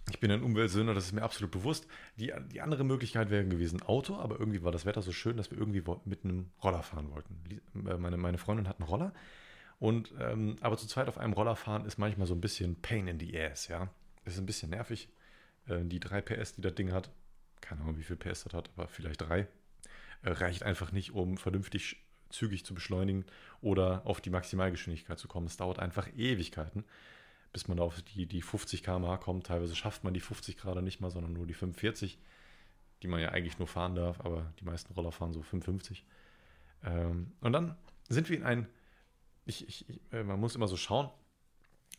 Speaker 1: ich bin ein Umweltsünder, das ist mir absolut bewusst. Die, die andere Möglichkeit wäre gewesen Auto, aber irgendwie war das Wetter so schön, dass wir irgendwie mit einem Roller fahren wollten. Äh, meine, meine Freundin hat einen Roller. Und, ähm, aber zu zweit auf einem Roller fahren ist manchmal so ein bisschen Pain in the Ass, ja. Ist ein bisschen nervig. Äh, die 3 PS, die das Ding hat, keine Ahnung, wie viel PS das hat, aber vielleicht 3, äh, reicht einfach nicht, um vernünftig zügig zu beschleunigen oder auf die Maximalgeschwindigkeit zu kommen. Es dauert einfach Ewigkeiten bis man auf die, die 50 km/h kommt. Teilweise schafft man die 50 gerade nicht mal, sondern nur die 45, die man ja eigentlich nur fahren darf, aber die meisten Roller fahren so 55. Ähm, und dann sind wir in ein, ich, ich, äh, man muss immer so schauen,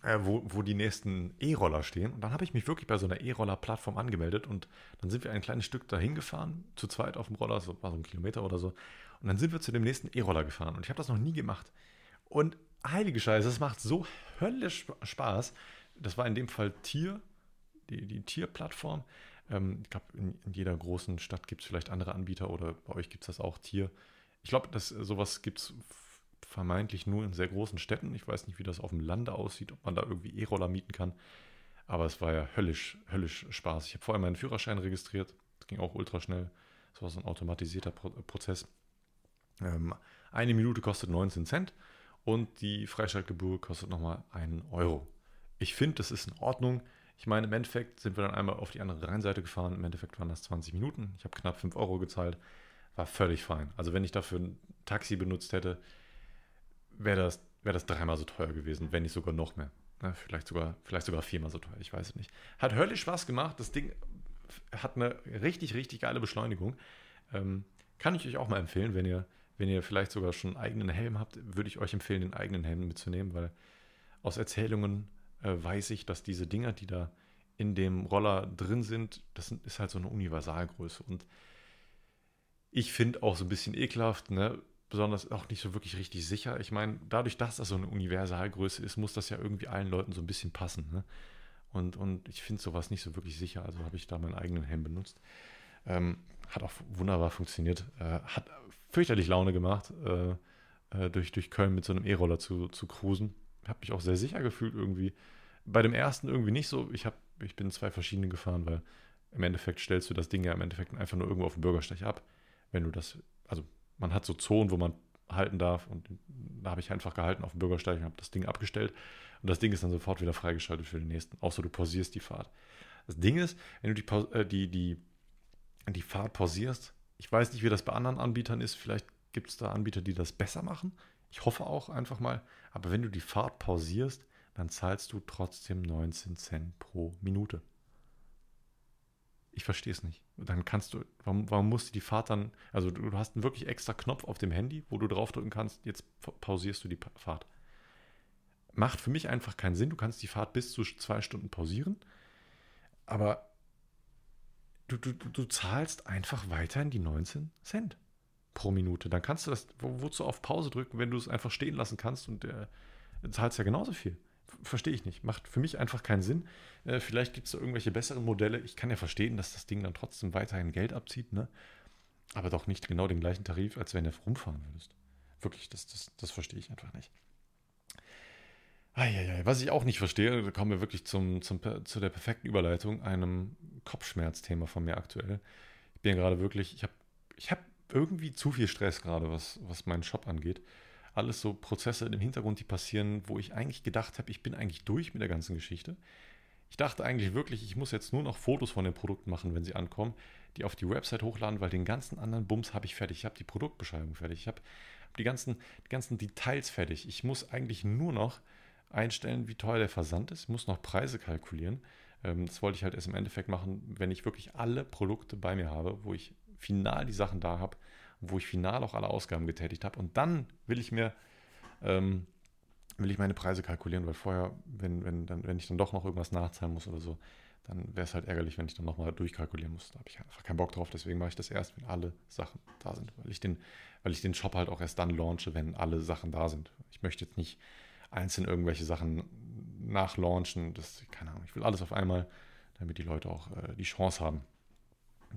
Speaker 1: äh, wo, wo die nächsten E-Roller stehen. Und dann habe ich mich wirklich bei so einer E-Roller-Plattform angemeldet und dann sind wir ein kleines Stück dahin gefahren, zu zweit auf dem Roller, so war so ein Kilometer oder so. Und dann sind wir zu dem nächsten E-Roller gefahren und ich habe das noch nie gemacht. Und heilige Scheiße, es macht so höllisch Spaß. Das war in dem Fall Tier, die, die Tierplattform. Ähm, ich glaube, in, in, jeder großen Stadt gibt es vielleicht andere Anbieter oder bei euch gibt es das auch Tier. Ich glaube, dass sowas gibt es vermeintlich nur in sehr großen Städten. Ich weiß nicht, wie das auf dem Lande aussieht, ob man da irgendwie E-Roller mieten kann. Aber es war ja höllisch, höllisch Spaß. Ich habe vorher meinen Führerschein registriert. Das ging auch ultra schnell. Das war so ein automatisierter Pro Prozess. Ähm, eine Minute kostet 19 Cent und die Freischaltgebühr kostet nochmal einen Euro. Ich finde, das ist in Ordnung. Ich meine, im Endeffekt sind wir dann einmal auf die andere Rheinseite gefahren. Im Endeffekt waren das 20 Minuten. Ich habe knapp 5 Euro gezahlt. War völlig fein. Also wenn ich dafür ein Taxi benutzt hätte, wäre das, wär das dreimal so teuer gewesen, wenn nicht sogar noch mehr. Ja, vielleicht, sogar, vielleicht sogar viermal so teuer, ich weiß es nicht. Hat höllisch Spaß gemacht. Das Ding hat eine richtig, richtig geile Beschleunigung. Ähm, kann ich euch auch mal empfehlen, wenn ihr wenn ihr vielleicht sogar schon einen eigenen Helm habt, würde ich euch empfehlen, den eigenen Helm mitzunehmen, weil aus Erzählungen äh, weiß ich, dass diese Dinger, die da in dem Roller drin sind, das ist halt so eine Universalgröße. Und ich finde auch so ein bisschen ekelhaft, ne? besonders auch nicht so wirklich richtig sicher. Ich meine, dadurch, dass das so eine Universalgröße ist, muss das ja irgendwie allen Leuten so ein bisschen passen. Ne? Und, und ich finde sowas nicht so wirklich sicher, also habe ich da meinen eigenen Helm benutzt. Ähm, hat auch wunderbar funktioniert. Äh, hat fürchterlich Laune gemacht, äh, äh, durch, durch Köln mit so einem E-Roller zu, zu cruisen. Habe mich auch sehr sicher gefühlt irgendwie. Bei dem ersten irgendwie nicht so. Ich, hab, ich bin zwei verschiedene gefahren, weil im Endeffekt stellst du das Ding ja im Endeffekt einfach nur irgendwo auf dem Bürgersteig ab. Wenn du das, also man hat so Zonen, wo man halten darf und da habe ich einfach gehalten auf dem Bürgersteig und habe das Ding abgestellt und das Ding ist dann sofort wieder freigeschaltet für den nächsten, außer du pausierst die Fahrt. Das Ding ist, wenn du die, äh, die, die die Fahrt pausierst. Ich weiß nicht, wie das bei anderen Anbietern ist. Vielleicht gibt es da Anbieter, die das besser machen. Ich hoffe auch einfach mal. Aber wenn du die Fahrt pausierst, dann zahlst du trotzdem 19 Cent pro Minute. Ich verstehe es nicht. Dann kannst du, warum, warum musst du die Fahrt dann, also du hast einen wirklich extra Knopf auf dem Handy, wo du draufdrücken kannst, jetzt pausierst du die Fahrt. macht für mich einfach keinen Sinn. Du kannst die Fahrt bis zu zwei Stunden pausieren, aber du, du, du zahlst einfach weiterhin die 19 Cent pro Minute. Dann kannst du das, wo, wozu auf Pause drücken, wenn du es einfach stehen lassen kannst und äh, zahlst ja genauso viel. Verstehe ich nicht. Macht für mich einfach keinen Sinn. Äh, vielleicht gibt es da irgendwelche besseren Modelle. Ich kann ja verstehen, dass das Ding dann trotzdem weiterhin Geld abzieht, ne? Aber doch nicht genau den gleichen Tarif, als wenn du rumfahren würdest. Wirklich, das, das, das verstehe ich einfach nicht. Eieiei. Was ich auch nicht verstehe, da kommen wir wirklich zum, zum, zu der perfekten Überleitung, einem Kopfschmerzthema von mir aktuell. Ich bin gerade wirklich, ich habe ich hab irgendwie zu viel Stress gerade, was, was meinen Shop angeht. Alles so Prozesse im Hintergrund, die passieren, wo ich eigentlich gedacht habe, ich bin eigentlich durch mit der ganzen Geschichte. Ich dachte eigentlich wirklich, ich muss jetzt nur noch Fotos von den Produkten machen, wenn sie ankommen, die auf die Website hochladen, weil den ganzen anderen Bums habe ich fertig. Ich habe die Produktbeschreibung fertig. Ich habe die ganzen, die ganzen Details fertig. Ich muss eigentlich nur noch einstellen, wie teuer der Versand ist. Ich muss noch Preise kalkulieren. Ähm, das wollte ich halt erst im Endeffekt machen, wenn ich wirklich alle Produkte bei mir habe, wo ich final die Sachen da habe, wo ich final auch alle Ausgaben getätigt habe. Und dann will ich mir, ähm, will ich meine Preise kalkulieren, weil vorher, wenn, wenn, dann, wenn ich dann doch noch irgendwas nachzahlen muss oder so, dann wäre es halt ärgerlich, wenn ich dann nochmal durchkalkulieren muss. Da habe ich einfach keinen Bock drauf. Deswegen mache ich das erst, wenn alle Sachen da sind. Weil ich den, weil ich den Shop halt auch erst dann launche, wenn alle Sachen da sind. Ich möchte jetzt nicht einzeln irgendwelche Sachen nachlaunchen. Das, keine Ahnung, ich will alles auf einmal, damit die Leute auch äh, die Chance haben,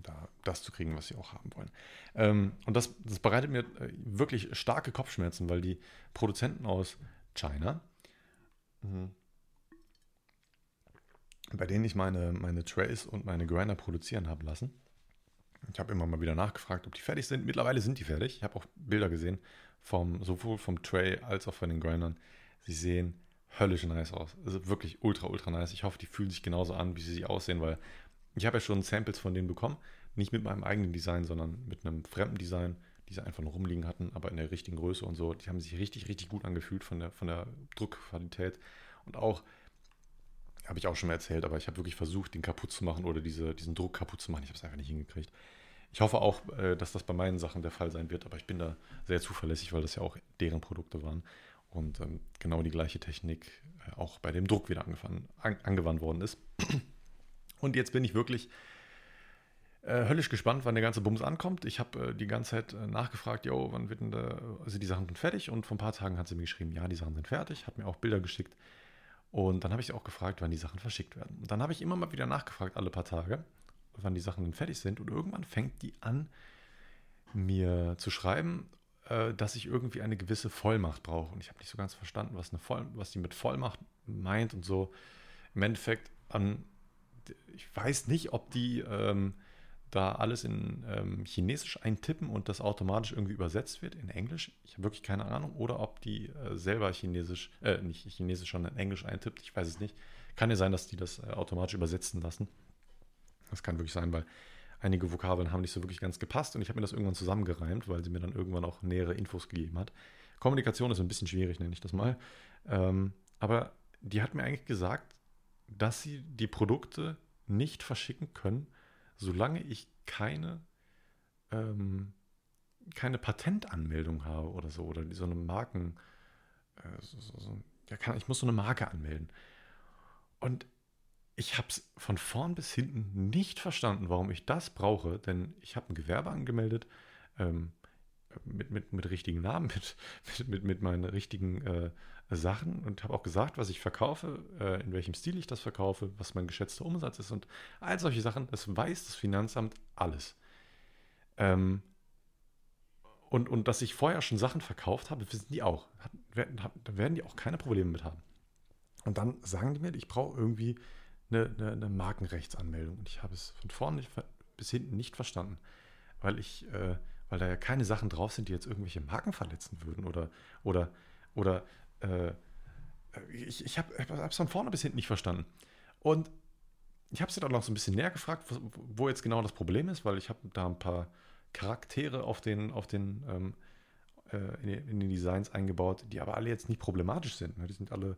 Speaker 1: da das zu kriegen, was sie auch haben wollen. Ähm, und das, das bereitet mir äh, wirklich starke Kopfschmerzen, weil die Produzenten aus China, mhm. bei denen ich meine, meine Trays und meine Grinder produzieren habe lassen, ich habe immer mal wieder nachgefragt, ob die fertig sind. Mittlerweile sind die fertig. Ich habe auch Bilder gesehen, vom, sowohl vom Tray als auch von den Grindern. Sie sehen höllisch nice aus. Also wirklich ultra, ultra nice. Ich hoffe, die fühlen sich genauso an, wie sie aussehen, weil ich habe ja schon Samples von denen bekommen. Nicht mit meinem eigenen Design, sondern mit einem fremden Design, die sie einfach nur rumliegen hatten, aber in der richtigen Größe und so. Die haben sich richtig, richtig gut angefühlt von der, von der Druckqualität. Und auch, habe ich auch schon mal erzählt, aber ich habe wirklich versucht, den kaputt zu machen oder diese, diesen Druck kaputt zu machen. Ich habe es einfach nicht hingekriegt. Ich hoffe auch, äh, dass das bei meinen Sachen der Fall sein wird, aber ich bin da sehr zuverlässig, weil das ja auch deren Produkte waren und ähm, genau die gleiche Technik äh, auch bei dem Druck wieder an, angewandt worden ist. Und jetzt bin ich wirklich äh, höllisch gespannt, wann der ganze Bums ankommt. Ich habe äh, die ganze Zeit äh, nachgefragt, jo, wann wird denn da, also die Sachen sind fertig? Und vor ein paar Tagen hat sie mir geschrieben, ja, die Sachen sind fertig, hat mir auch Bilder geschickt. Und dann habe ich sie auch gefragt, wann die Sachen verschickt werden. Und dann habe ich immer mal wieder nachgefragt, alle paar Tage, wann die Sachen dann fertig sind. Und irgendwann fängt die an, mir zu schreiben dass ich irgendwie eine gewisse Vollmacht brauche. Und ich habe nicht so ganz verstanden, was, eine Voll was die mit Vollmacht meint und so. Im Endeffekt, an, ich weiß nicht, ob die ähm, da alles in ähm, Chinesisch eintippen und das automatisch irgendwie übersetzt wird in Englisch. Ich habe wirklich keine Ahnung. Oder ob die äh, selber Chinesisch, äh, nicht Chinesisch, sondern Englisch eintippt. Ich weiß es nicht. Kann ja sein, dass die das äh, automatisch übersetzen lassen. Das kann wirklich sein, weil einige Vokabeln haben nicht so wirklich ganz gepasst und ich habe mir das irgendwann zusammengereimt, weil sie mir dann irgendwann auch nähere Infos gegeben hat. Kommunikation ist ein bisschen schwierig, nenne ich das mal. Ähm, aber die hat mir eigentlich gesagt, dass sie die Produkte nicht verschicken können, solange ich keine, ähm, keine Patentanmeldung habe oder so, oder so eine Marken, äh, so, so, so, ja, kann, ich muss so eine Marke anmelden. Und ich habe es von vorn bis hinten nicht verstanden, warum ich das brauche, denn ich habe ein Gewerbe angemeldet ähm, mit, mit, mit richtigen Namen, mit, mit, mit meinen richtigen äh, Sachen und habe auch gesagt, was ich verkaufe, äh, in welchem Stil ich das verkaufe, was mein geschätzter Umsatz ist und all solche Sachen. Das weiß das Finanzamt alles. Ähm, und, und dass ich vorher schon Sachen verkauft habe, wissen die auch. Da werden die auch keine Probleme mit haben. Und dann sagen die mir, ich brauche irgendwie eine, eine, eine Markenrechtsanmeldung. Und ich habe es von vorne bis hinten nicht verstanden, weil ich, äh, weil da ja keine Sachen drauf sind, die jetzt irgendwelche Marken verletzen würden oder, oder, oder äh, ich, ich habe es von vorne bis hinten nicht verstanden. Und ich habe sie dann noch so ein bisschen näher gefragt, wo jetzt genau das Problem ist, weil ich habe da ein paar Charaktere auf den, auf den, ähm, äh, in, den, in, den Designs eingebaut, die aber alle jetzt nicht problematisch sind. Ne? Die sind alle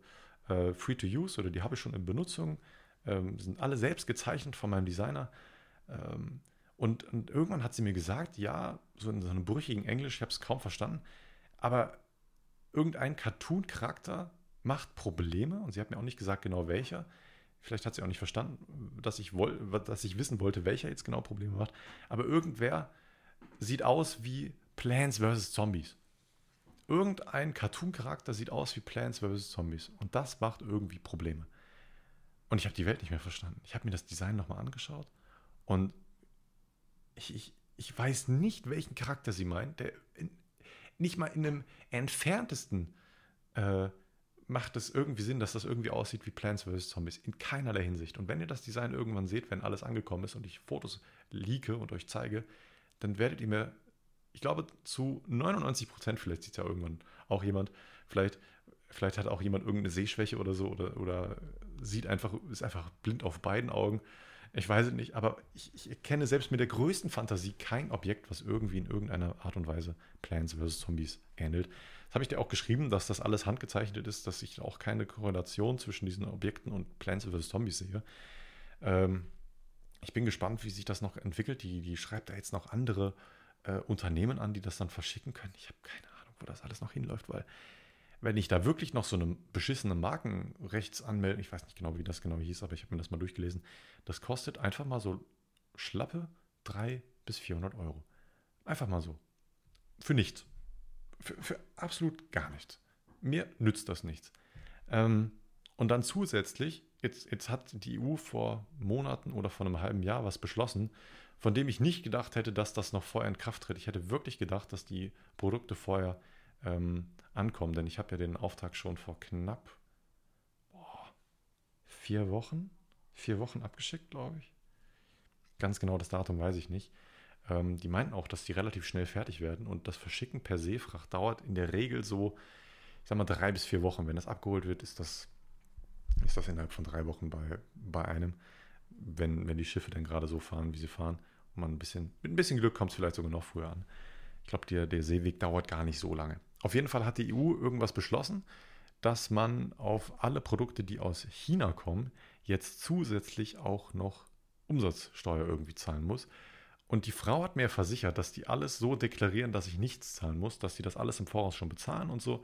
Speaker 1: äh, free to use oder die habe ich schon in Benutzung. Ähm, sind alle selbst gezeichnet von meinem Designer. Ähm, und, und, irgendwann hat sie mir gesagt, ja, so in so einem brüchigen Englisch, ich habe es kaum verstanden, aber irgendein Cartoon-Charakter macht Probleme und sie hat mir auch nicht gesagt, genau welcher. Vielleicht hat sie auch nicht verstanden, dass ich, woll, dass ich wissen wollte, welcher jetzt genau Probleme macht. Aber irgendwer sieht aus wie Plants vs. Zombies. Irgendein Cartoon-Charakter sieht aus wie Plants vs. Zombies. Und das macht irgendwie Probleme. Und ich habe die Welt nicht mehr verstanden. Ich habe mir das Design nochmal angeschaut und ich, ich, ich weiß nicht, welchen Charakter sie meint, der in, nicht mal in einem entferntesten äh, macht es irgendwie Sinn, dass das irgendwie aussieht wie Plants vs. Zombies. In keinerlei Hinsicht. Und wenn ihr das Design irgendwann seht, wenn alles angekommen ist und ich Fotos leake und euch zeige, dann werdet ihr mir, ich glaube, zu 99 Prozent, vielleicht sieht es ja irgendwann auch jemand, vielleicht, vielleicht hat auch jemand irgendeine Sehschwäche oder so oder, oder sieht einfach, ist einfach blind auf beiden Augen. Ich weiß es nicht, aber ich, ich erkenne selbst mit der größten Fantasie kein Objekt, was irgendwie in irgendeiner Art und Weise Plants vs. Zombies ähnelt. Das habe ich dir auch geschrieben, dass das alles handgezeichnet ist, dass ich auch keine Korrelation zwischen diesen Objekten und Plants vs. Zombies sehe. Ähm, ich bin gespannt, wie sich das noch entwickelt. Die, die schreibt da jetzt noch andere äh, Unternehmen an, die das dann verschicken können. Ich habe keine Ahnung, wo das alles noch hinläuft, weil wenn ich da wirklich noch so eine beschissene Markenrechtsanmeldung, ich weiß nicht genau, wie das genau hieß, aber ich habe mir das mal durchgelesen, das kostet einfach mal so schlappe 300 bis 400 Euro. Einfach mal so. Für nichts. Für, für absolut gar nichts. Mir nützt das nichts. Ähm, und dann zusätzlich, jetzt, jetzt hat die EU vor Monaten oder vor einem halben Jahr was beschlossen, von dem ich nicht gedacht hätte, dass das noch vorher in Kraft tritt. Ich hätte wirklich gedacht, dass die Produkte vorher ähm, ankommen, denn ich habe ja den Auftrag schon vor knapp boah, vier Wochen, vier Wochen abgeschickt, glaube ich. Ganz genau das Datum weiß ich nicht. Ähm, die meinten auch, dass die relativ schnell fertig werden und das Verschicken per Seefracht dauert in der Regel so, ich sag mal, drei bis vier Wochen. Wenn das abgeholt wird, ist das, ist das innerhalb von drei Wochen bei, bei einem, wenn, wenn die Schiffe dann gerade so fahren, wie sie fahren. Und man ein bisschen, mit ein bisschen Glück kommt es vielleicht sogar noch früher an. Ich glaube, der, der Seeweg dauert gar nicht so lange. Auf jeden Fall hat die EU irgendwas beschlossen, dass man auf alle Produkte, die aus China kommen, jetzt zusätzlich auch noch Umsatzsteuer irgendwie zahlen muss. Und die Frau hat mir versichert, dass die alles so deklarieren, dass ich nichts zahlen muss, dass sie das alles im Voraus schon bezahlen und so.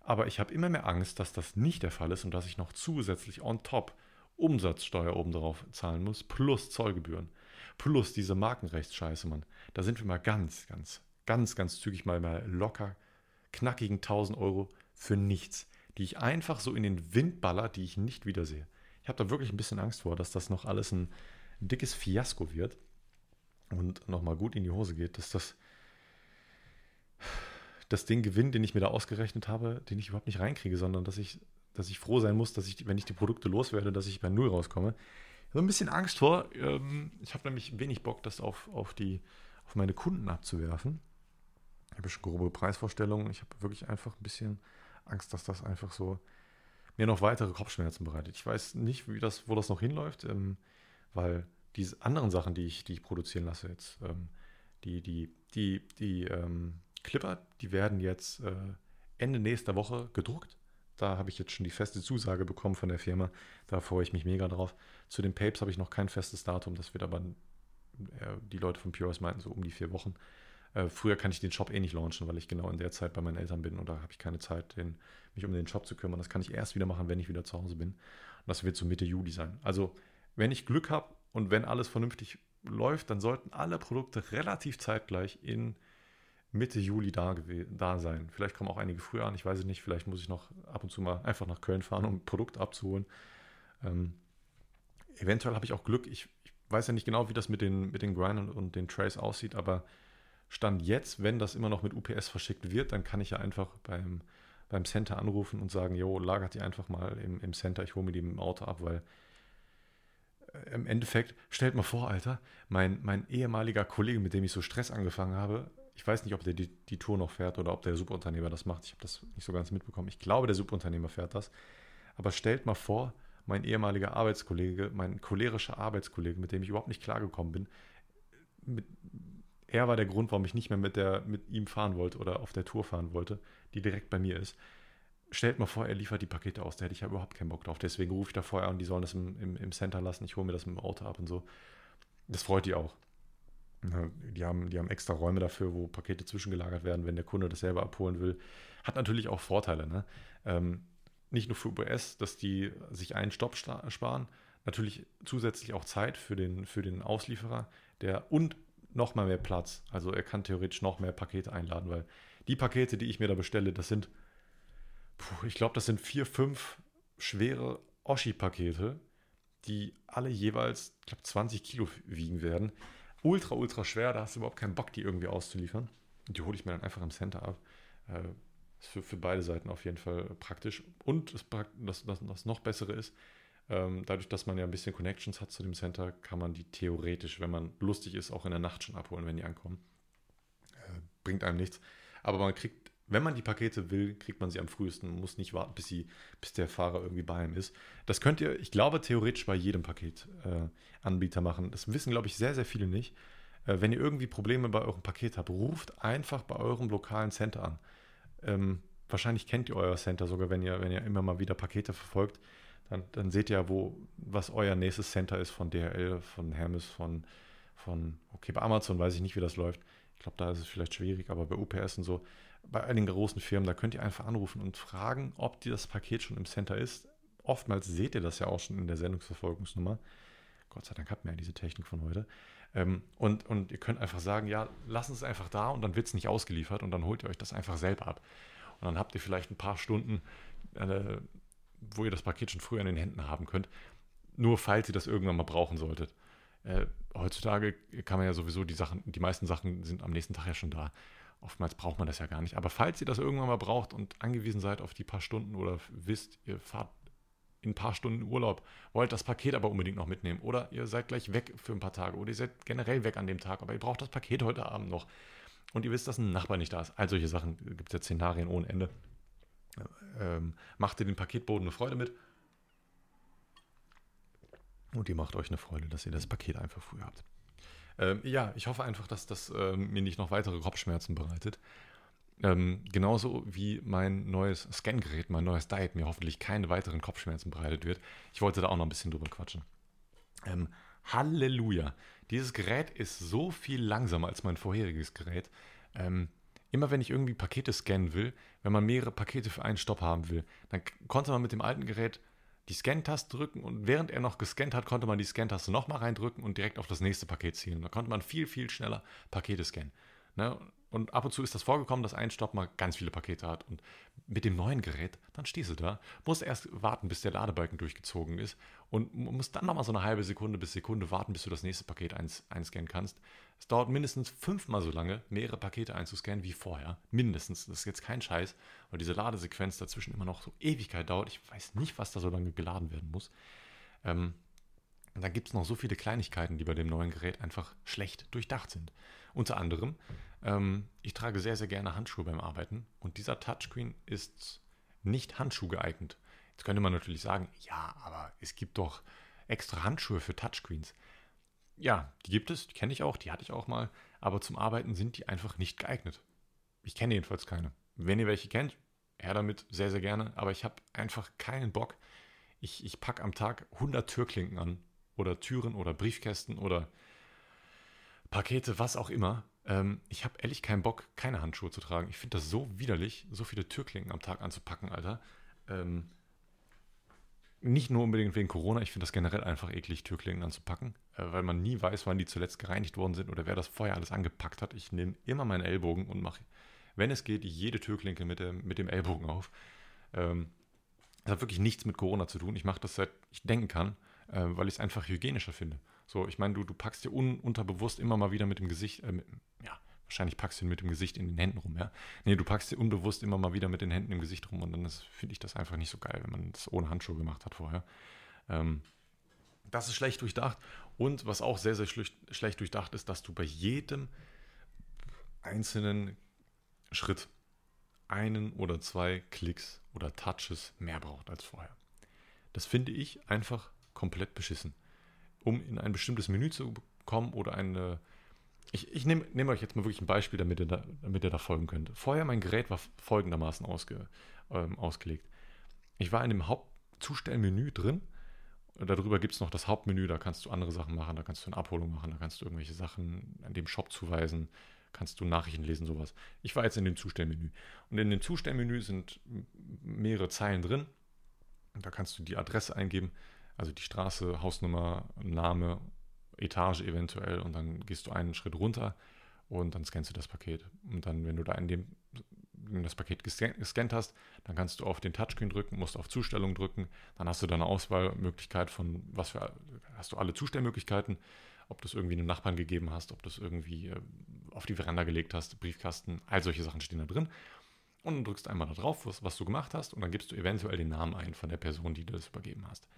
Speaker 1: Aber ich habe immer mehr Angst, dass das nicht der Fall ist und dass ich noch zusätzlich on top Umsatzsteuer obendrauf zahlen muss, plus Zollgebühren, plus diese Markenrechtsscheiße, Mann. Da sind wir mal ganz, ganz, ganz, ganz zügig mal, mal locker knackigen 1000 Euro für nichts, die ich einfach so in den Wind baller, die ich nicht wiedersehe. Ich habe da wirklich ein bisschen Angst vor, dass das noch alles ein, dickes Fiasko wird und nochmal gut in die Hose geht, dass das, das den Gewinn, den ich mir da ausgerechnet habe, den ich überhaupt nicht reinkriege, sondern dass ich, dass ich froh sein muss, dass ich, wenn ich die Produkte loswerde, dass ich bei Null rauskomme. So ein bisschen Angst vor. Ähm, ich habe nämlich wenig Bock, das auf, auf, die, auf meine Kunden abzuwerfen habe schon grobe Preisvorstellungen. Ich habe wirklich einfach ein bisschen Angst, dass das einfach so mir noch weitere Kopfschmerzen bereitet. Ich weiß nicht, wie das, wo das noch hinläuft, ähm, weil diese anderen Sachen, die ich, die ich produzieren lasse jetzt, ähm, die, die, die, die ähm, Clipper, die werden jetzt äh, Ende nächster Woche gedruckt. Da habe ich jetzt schon die feste Zusage bekommen von der Firma. Da freue ich mich mega drauf. Zu den Papes habe ich noch kein festes Datum. Das wird aber, äh, die Leute von Pures meinten, so um die vier Wochen. Äh, früher kann ich den Shop eh nicht launchen, weil ich genau in der Zeit bei meinen Eltern bin und da habe ich keine Zeit, den, mich um den Shop zu kümmern. Das kann ich erst wieder machen, wenn ich wieder zu Hause bin. Und das wird so Mitte Juli sein. Also, wenn ich Glück habe und wenn alles vernünftig läuft, dann sollten alle Produkte relativ zeitgleich in Mitte Juli da, da sein. Vielleicht kommen auch einige früher an, ich weiß es nicht. Vielleicht muss ich noch ab und zu mal einfach nach Köln fahren, um ein Produkt abzuholen. Ähm, eventuell habe ich auch Glück. Ich, ich, weiß ja nicht genau, wie das mit den, mit den Grind und, und den Trays aussieht, aber Stand jetzt, wenn das immer noch mit UPS verschickt wird, dann kann ich ja einfach beim, beim Center anrufen und sagen, jo, lagert die einfach mal im, im Center, ich hole mir die im Auto ab, weil äh, im Endeffekt, stellt mal vor, Alter, mein, mein ehemaliger Kollege, mit dem ich so Stress angefangen habe, ich weiß nicht, ob der die, die Tour noch fährt oder ob der Subunternehmer das macht. Ich habe das nicht so ganz mitbekommen. Ich glaube, der Subunternehmer fährt das. Aber stellt mal vor, mein ehemaliger Arbeitskollege, mein cholerischer Arbeitskollege, mit dem ich überhaupt nicht klargekommen bin, mit, er war der Grund, warum ich nicht mehr mit, der, mit ihm fahren wollte oder auf der Tour fahren wollte, die direkt bei mir ist. Stellt mal vor, er liefert die Pakete aus, da hätte ich ja überhaupt keinen Bock drauf. Deswegen rufe ich da vorher an, die sollen das im, im, im Center lassen, ich hole mir das im Auto ab und so. Das freut die auch. Die haben, die haben extra Räume dafür, wo Pakete zwischengelagert werden, wenn der Kunde das selber abholen will. Hat natürlich auch Vorteile. Ne? Ähm, nicht nur für UPS, dass die sich einen Stopp sparen, natürlich zusätzlich auch Zeit für den, für den Auslieferer, der und noch mal mehr Platz. Also er kann theoretisch noch mehr Pakete einladen, weil die Pakete, die ich mir da bestelle, das sind, puh, ich glaube, das sind vier, fünf schwere Oschi-Pakete, die alle jeweils, ich glaube, 20 Kilo wiegen werden. Ultra, ultra schwer, da hast du überhaupt keinen Bock, die irgendwie auszuliefern. Die hole ich mir dann einfach im Center ab. Äh, ist für, für beide Seiten auf jeden Fall praktisch. Und das, das, das noch Bessere ist, ähm, dadurch, dass man ja ein bisschen Connections hat zu dem Center, kann man die theoretisch, wenn man lustig ist, auch in der Nacht schon abholen, wenn die ankommen. Äh, bringt einem nichts. Aber man kriegt, wenn man die Pakete will, kriegt man sie am frühesten, muss nicht warten, bis, sie, bis der Fahrer irgendwie bei ihm ist. Das könnt ihr, ich glaube, theoretisch bei jedem Paketanbieter äh, machen. Das wissen, glaube ich, sehr, sehr viele nicht. Äh, wenn ihr irgendwie Probleme bei eurem Paket habt, ruft einfach bei eurem lokalen Center an. Ähm, wahrscheinlich kennt ihr euer Center sogar, wenn ihr, wenn ihr immer mal wieder Pakete verfolgt dann, dann seht ihr, wo, was euer nächstes Center ist von DHL, von Hermes, von, von, okay, bei Amazon weiß ich nicht, wie das läuft. Ich glaube, da ist es vielleicht schwierig, aber bei UPS und so, bei einigen großen Firmen, da könnt ihr einfach anrufen und fragen, ob das Paket schon im Center ist. Oftmals seht ihr das ja auch schon in der Sendungsverfolgungsnummer. Gott sei Dank habt ihr ja diese Technik von heute. Ähm, und, und ihr könnt einfach sagen, ja, lasst es einfach da und dann wird es nicht ausgeliefert und dann holt ihr euch das einfach selber ab. Und dann habt ihr vielleicht ein paar Stunden äh, wo ihr das Paket schon früher in den Händen haben könnt, nur falls ihr das irgendwann mal brauchen solltet. Äh, heutzutage kann man ja sowieso die Sachen, die meisten Sachen sind am nächsten Tag ja schon da. Oftmals braucht man das ja gar nicht. Aber falls ihr das irgendwann mal braucht und angewiesen seid auf die paar Stunden oder wisst, ihr fahrt in ein paar Stunden Urlaub, wollt das Paket aber unbedingt noch mitnehmen oder ihr seid gleich weg für ein paar Tage oder ihr seid generell weg an dem Tag, aber ihr braucht das Paket heute Abend noch und ihr wisst, dass ein Nachbar nicht da ist. All solche Sachen gibt es ja Szenarien ohne Ende ähm, macht ihr den Paketboden eine Freude mit. Und ihr macht euch eine Freude, dass ihr das Paket einfach früher habt. Ähm, ja, ich hoffe einfach, dass das ähm, mir nicht noch weitere Kopfschmerzen bereitet. Ähm, genauso wie mein neues Scangerät, mein neues Diet mir hoffentlich keine weiteren Kopfschmerzen bereitet wird. Ich wollte da auch noch ein bisschen drüber quatschen. Ähm, Halleluja. Dieses Gerät ist so viel langsamer als mein vorheriges Gerät. Ähm, immer wenn ich irgendwie Pakete scannen will, wenn man mehrere Pakete für einen Stopp haben will, dann konnte man mit dem alten Gerät die Scan-Taste drücken und während er noch gescannt hat, konnte man die Scan-Taste nochmal reindrücken und direkt auf das nächste Paket zielen. Da konnte man viel, viel schneller Pakete scannen. Ne? Und ab und zu ist das vorgekommen, dass ein Stopp mal ganz viele Pakete hat. Und mit dem neuen Gerät, dann stehst du da, musst erst warten, bis der Ladebalken durchgezogen ist und musst dann nochmal so eine halbe Sekunde bis Sekunde warten, bis du das nächste Paket eins, einscannen kannst. Es dauert mindestens fünfmal so lange, mehrere Pakete einzuscannen wie vorher. Mindestens. Das ist jetzt kein Scheiß, weil diese Ladesequenz dazwischen immer noch so Ewigkeit dauert. Ich weiß nicht, was da so lange geladen werden muss. Ähm, dann gibt es noch so viele Kleinigkeiten, die bei dem neuen Gerät einfach schlecht durchdacht sind. Unter anderem ähm, ich trage sehr, sehr gerne Handschuhe beim Arbeiten und dieser Touchscreen ist nicht Handschuh geeignet. Jetzt könnte man natürlich sagen, ja, aber es gibt doch extra Handschuhe für Touchscreens. Ja, die gibt es, die kenne ich auch, die hatte ich auch mal, aber zum Arbeiten sind die einfach nicht geeignet. Ich kenne jedenfalls keine. Wenn ihr welche kennt, her damit, sehr, sehr gerne, aber ich habe einfach keinen Bock. Ich, ich packe am Tag 100 Türklinken an oder Türen oder Briefkästen oder Pakete, was auch immer. Ähm, ich habe ehrlich keinen Bock, keine Handschuhe zu tragen. Ich finde das so widerlich, so viele Türklinken am Tag anzupacken, Alter. Ähm, nicht nur unbedingt wegen Corona, ich finde das generell einfach eklig, Türklinken anzupacken, äh, weil man nie weiß, wann die zuletzt gereinigt worden sind oder wer das vorher alles angepackt hat. Ich nehme immer meinen Ellbogen und mache, wenn es geht, jede Türklinke mit, der, mit dem Ellbogen auf. Ähm, das hat wirklich nichts mit Corona zu tun. Ich mache das seit ich denken kann, äh, weil ich es einfach hygienischer finde. So, ich meine, du, du packst dir un, unterbewusst immer mal wieder mit dem Gesicht, äh, mit, wahrscheinlich packst du ihn mit dem Gesicht in den Händen rum, ja. Nee, du packst dir unbewusst immer mal wieder mit den Händen im Gesicht rum und dann finde ich das einfach nicht so geil, wenn man das ohne Handschuhe gemacht hat vorher. Ähm, das ist schlecht durchdacht. Und was auch sehr, sehr schlecht, schlecht durchdacht ist, dass du bei jedem einzelnen Schritt einen oder zwei Klicks oder Touches mehr braucht als vorher. Das finde ich einfach komplett beschissen um in ein bestimmtes Menü zu kommen oder eine. Ich, ich nehme nehm euch jetzt mal wirklich ein Beispiel, damit ihr, da, damit ihr da folgen könnt. Vorher mein Gerät war folgendermaßen ausge, ähm, ausgelegt. Ich war in dem Hauptzustellmenü drin. Darüber gibt es noch das Hauptmenü, da kannst du andere Sachen machen, da kannst du eine Abholung machen, da kannst du irgendwelche Sachen an dem Shop zuweisen, kannst du Nachrichten lesen, sowas. Ich war jetzt in dem Zustellmenü. Und in dem Zustellmenü sind mehrere Zeilen drin Da kannst du die Adresse eingeben, also die Straße, Hausnummer, Name, Etage eventuell und dann gehst du einen Schritt runter und dann scannst du das Paket. Und dann, wenn du da in dem das Paket gescannt hast, dann kannst du auf den Touchscreen drücken, musst auf Zustellung drücken, dann hast du deine Auswahlmöglichkeit von was für hast du alle Zustellmöglichkeiten, ob du es irgendwie einem Nachbarn gegeben hast, ob du es irgendwie äh, auf die Veranda gelegt hast, Briefkasten, all solche Sachen stehen da drin. Und dann drückst einmal da drauf, was, was du gemacht hast, und dann gibst du eventuell den Namen ein von der Person, die du das übergeben hast.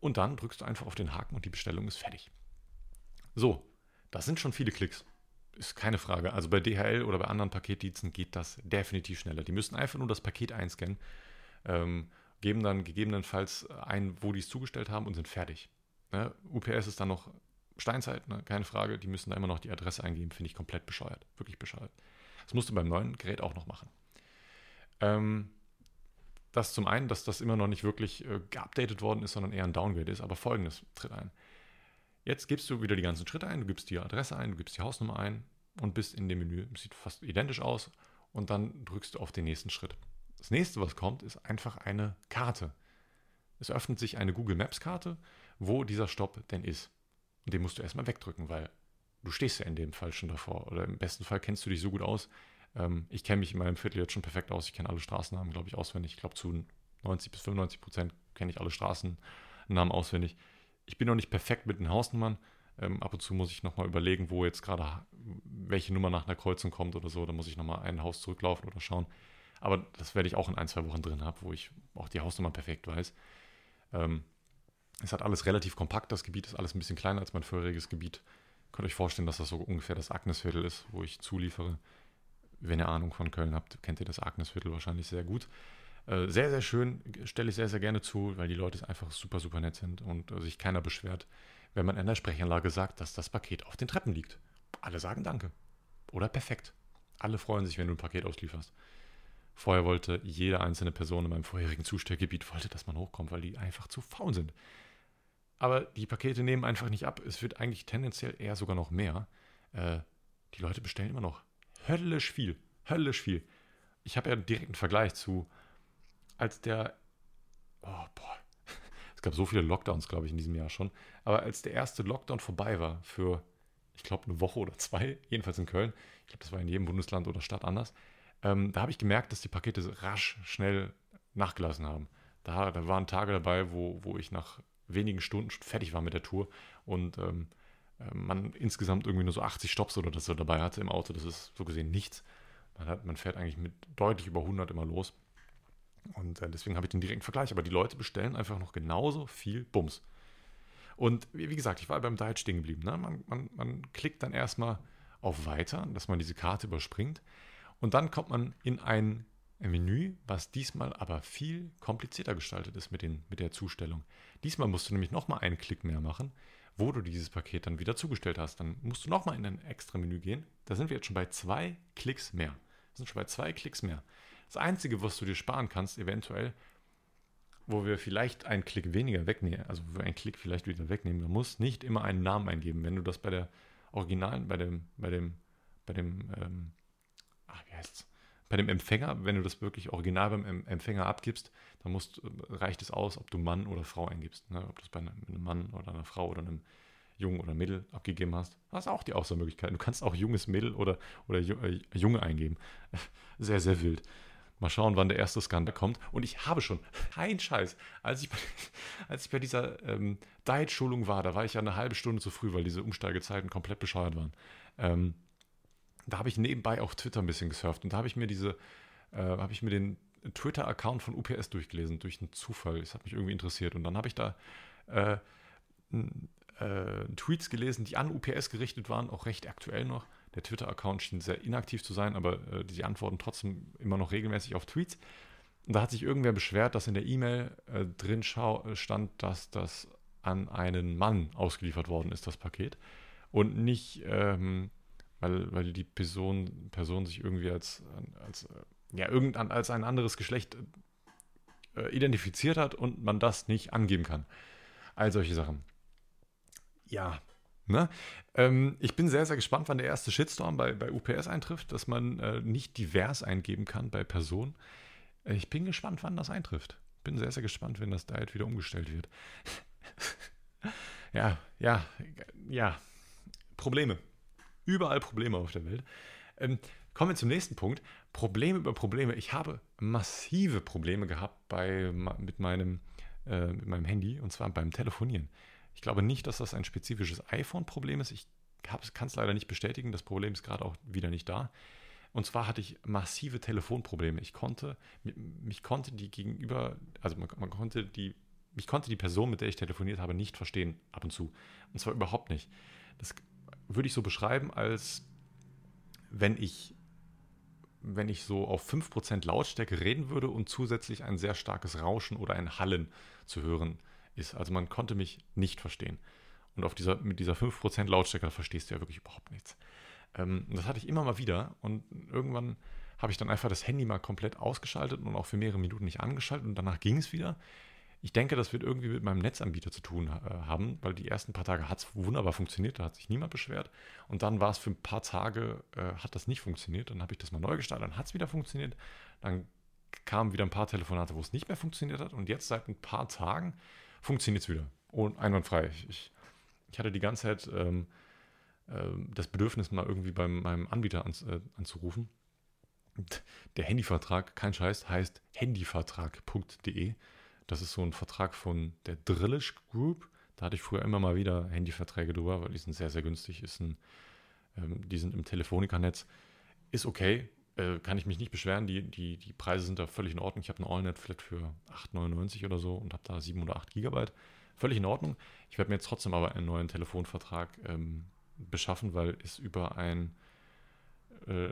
Speaker 1: Und dann drückst du einfach auf den Haken und die Bestellung ist fertig. So, das sind schon viele Klicks. Ist keine Frage. Also bei DHL oder bei anderen Paketdiensten geht das definitiv schneller. Die müssen einfach nur das Paket einscannen, ähm, geben dann gegebenenfalls ein, wo die es zugestellt haben und sind fertig. Ne? UPS ist dann noch Steinzeit, ne? keine Frage. Die müssen da immer noch die Adresse eingeben. Finde ich komplett bescheuert. Wirklich bescheuert. Das musst du beim neuen Gerät auch noch machen. Ähm, das zum einen, dass das immer noch nicht wirklich äh, geupdatet worden ist, sondern eher ein Downgrade ist. Aber folgendes tritt ein. Jetzt gibst du wieder die ganzen Schritte ein, du gibst die Adresse ein, du gibst die Hausnummer ein und bist in dem Menü. Sieht fast identisch aus und dann drückst du auf den nächsten Schritt. Das nächste, was kommt, ist einfach eine Karte. Es öffnet sich eine Google Maps Karte, wo dieser Stopp denn ist. Und den musst du erstmal wegdrücken, weil du stehst ja in dem Fall schon davor. Oder im besten Fall kennst du dich so gut aus. Ähm, ich kenne mich in meinem Viertel jetzt schon perfekt aus. Ich kenne alle Straßennamen, glaube ich, auswendig. Ich glaube, zu 90 bis 95 Prozent kenne ich alle Straßennamen auswendig ich bin noch nicht perfekt mit den Hausnummern. Ähm, ab und zu muss ich nochmal überlegen, wo jetzt gerade welche Nummer nach einer Kreuzung kommt oder so. Da muss ich nochmal ein Haus zurücklaufen oder schauen. Aber das werde ich auch in ein, zwei Wochen drin haben, wo ich auch die Hausnummer perfekt weiß. Ähm, es hat alles relativ kompakt, das Gebiet ist alles ein bisschen kleiner als mein vorheriges Gebiet. Könnt euch vorstellen, dass das so ungefähr das Agnesviertel ist, wo ich zuliefere. Wenn ihr Ahnung von Köln habt, kennt ihr das Agnesviertel wahrscheinlich sehr gut. Äh, sehr, sehr schön, stelle ich sehr, sehr gerne zu, weil die Leute einfach super, super nett sind und äh, sich keiner beschwert, wenn man in der Sprechanlage sagt, dass das Paket auf den Treppen liegt. Alle sagen Danke. Oder perfekt. Alle freuen sich, wenn du ein Paket auslieferst. Vorher wollte jede einzelne Person in meinem vorherigen Zustellgebiet, wollte, dass man hochkommt, weil die einfach zu faul sind. Aber die Pakete nehmen einfach nicht ab. Es wird eigentlich tendenziell eher sogar noch mehr. Äh, die Leute bestellen immer noch höllisch viel. Höllisch viel. Ich habe ja einen direkten Vergleich zu als der, oh boah, es gab so viele Lockdowns, glaube ich, in diesem Jahr schon, aber als der erste Lockdown vorbei war für, ich glaube, eine Woche oder zwei, jedenfalls in Köln, ich glaube, das war in jedem Bundesland oder Stadt anders, ähm, da habe ich gemerkt, dass die Pakete rasch, schnell nachgelassen haben. Da, da waren Tage dabei, wo, wo ich nach wenigen Stunden schon fertig war mit der Tour und ähm, äh, man insgesamt irgendwie nur so 80 Stops oder das so dabei hatte im Auto. Das ist so gesehen nichts. Man, hat, man fährt eigentlich mit deutlich über 100 immer los. Und äh, deswegen habe ich den direkten Vergleich. Aber die Leute bestellen einfach noch genauso viel Bums. Und wie, wie gesagt, ich war beim Diet stehen geblieben. Ne? Man, man, man klickt dann erstmal auf Weiter, dass man diese Karte überspringt. Und dann kommt man in ein Menü, was diesmal aber viel komplizierter gestaltet ist mit, den, mit der Zustellung. Diesmal musst du nämlich nochmal einen Klick mehr machen, wo du dieses Paket dann wieder zugestellt hast. Dann musst du nochmal in ein extra Menü gehen. Da sind wir jetzt schon bei zwei Klicks mehr. Wir sind schon bei zwei Klicks mehr. Das Einzige, was du dir sparen kannst, eventuell, wo wir vielleicht einen Klick weniger wegnehmen, also wo wir einen Klick vielleicht wieder wegnehmen, man muss nicht immer einen Namen eingeben. Wenn du das bei der Originalen, bei dem, bei dem, bei dem, ähm, ach, wie heißt's? Bei dem Empfänger, wenn du das wirklich original beim Empfänger abgibst, dann musst, reicht es aus, ob du Mann oder Frau eingibst. Ne? Ob du es bei einem Mann oder einer Frau oder einem Jungen oder Mädel abgegeben hast, hast auch die Auswahlmöglichkeit. Du kannst auch junges Mädel oder, oder äh, Junge eingeben. Sehr, sehr wild. Mal schauen, wann der erste Skandal kommt. Und ich habe schon, kein Scheiß, als ich bei, als ich bei dieser ähm, Diet-Schulung war, da war ich ja eine halbe Stunde zu früh, weil diese Umsteigezeiten komplett bescheuert waren. Ähm, da habe ich nebenbei auf Twitter ein bisschen gesurft und da habe ich mir diese, äh, habe ich mir den Twitter-Account von UPS durchgelesen, durch einen Zufall. Das hat mich irgendwie interessiert. Und dann habe ich da äh, äh, Tweets gelesen, die an UPS gerichtet waren, auch recht aktuell noch. Der Twitter-Account schien sehr inaktiv zu sein, aber äh, die antworten trotzdem immer noch regelmäßig auf Tweets. Und da hat sich irgendwer beschwert, dass in der E-Mail äh, drin äh, stand, dass das an einen Mann ausgeliefert worden ist, das Paket. Und nicht, ähm, weil, weil die Person, Person sich irgendwie als, als, äh, ja, irgendein, als ein anderes Geschlecht äh, identifiziert hat und man das nicht angeben kann. All solche Sachen. Ja, Ne? Ähm, ich bin sehr, sehr gespannt, wann der erste Shitstorm bei, bei UPS eintrifft, dass man äh, nicht divers eingeben kann bei Personen. Äh, ich bin gespannt, wann das eintrifft. bin sehr, sehr gespannt, wenn das Diet wieder umgestellt wird. ja, ja, ja. Probleme. Überall Probleme auf der Welt. Ähm, kommen wir zum nächsten Punkt. Probleme über Probleme. Ich habe massive Probleme gehabt bei, mit, meinem, äh, mit meinem Handy und zwar beim Telefonieren. Ich glaube nicht, dass das ein spezifisches iPhone-Problem ist. Ich kann es leider nicht bestätigen. Das Problem ist gerade auch wieder nicht da. Und zwar hatte ich massive Telefonprobleme. Ich konnte, mich konnte die gegenüber, also man, man konnte die, mich konnte die Person, mit der ich telefoniert habe, nicht verstehen, ab und zu. Und zwar überhaupt nicht. Das würde ich so beschreiben, als wenn ich, wenn ich so auf 5% Lautstärke reden würde und zusätzlich ein sehr starkes Rauschen oder ein Hallen zu hören ist. Also man konnte mich nicht verstehen. Und auf dieser, mit dieser 5% Lautstärke verstehst du ja wirklich überhaupt nichts. Ähm, das hatte ich immer mal wieder und irgendwann habe ich dann einfach das Handy mal komplett ausgeschaltet und auch für mehrere Minuten nicht angeschaltet und danach ging es wieder. Ich denke, das wird irgendwie mit meinem Netzanbieter zu tun äh, haben, weil die ersten paar Tage hat es wunderbar funktioniert, da hat sich niemand beschwert. Und dann war es für ein paar Tage, äh, hat das nicht funktioniert. Dann habe ich das mal neu gestartet, dann hat es wieder funktioniert. Dann kamen wieder ein paar Telefonate, wo es nicht mehr funktioniert hat. Und jetzt seit ein paar Tagen funktioniert es wieder. Und einwandfrei. Ich, ich, hatte die ganze Zeit ähm, ähm, das Bedürfnis, mal irgendwie bei meinem Anbieter an, äh, anzurufen. Der Handyvertrag, kein Scheiß, heißt handyvertrag.de. Das ist so ein Vertrag von der Drillish Group. Da hatte ich früher immer mal wieder Handyverträge drüber, weil die sind sehr, sehr günstig. Ist ein, ähm, die sind im Telefonica-Netz. Ist okay, äh, kann ich mich nicht beschweren. Die, die, die Preise sind da völlig in Ordnung. Ich habe eine AllNet-Flat für 8,99 oder so und habe da 7 oder 8 Gigabyte. Völlig in Ordnung. Ich werde mir jetzt trotzdem aber einen neuen Telefonvertrag ähm, beschaffen, weil es über ein, äh,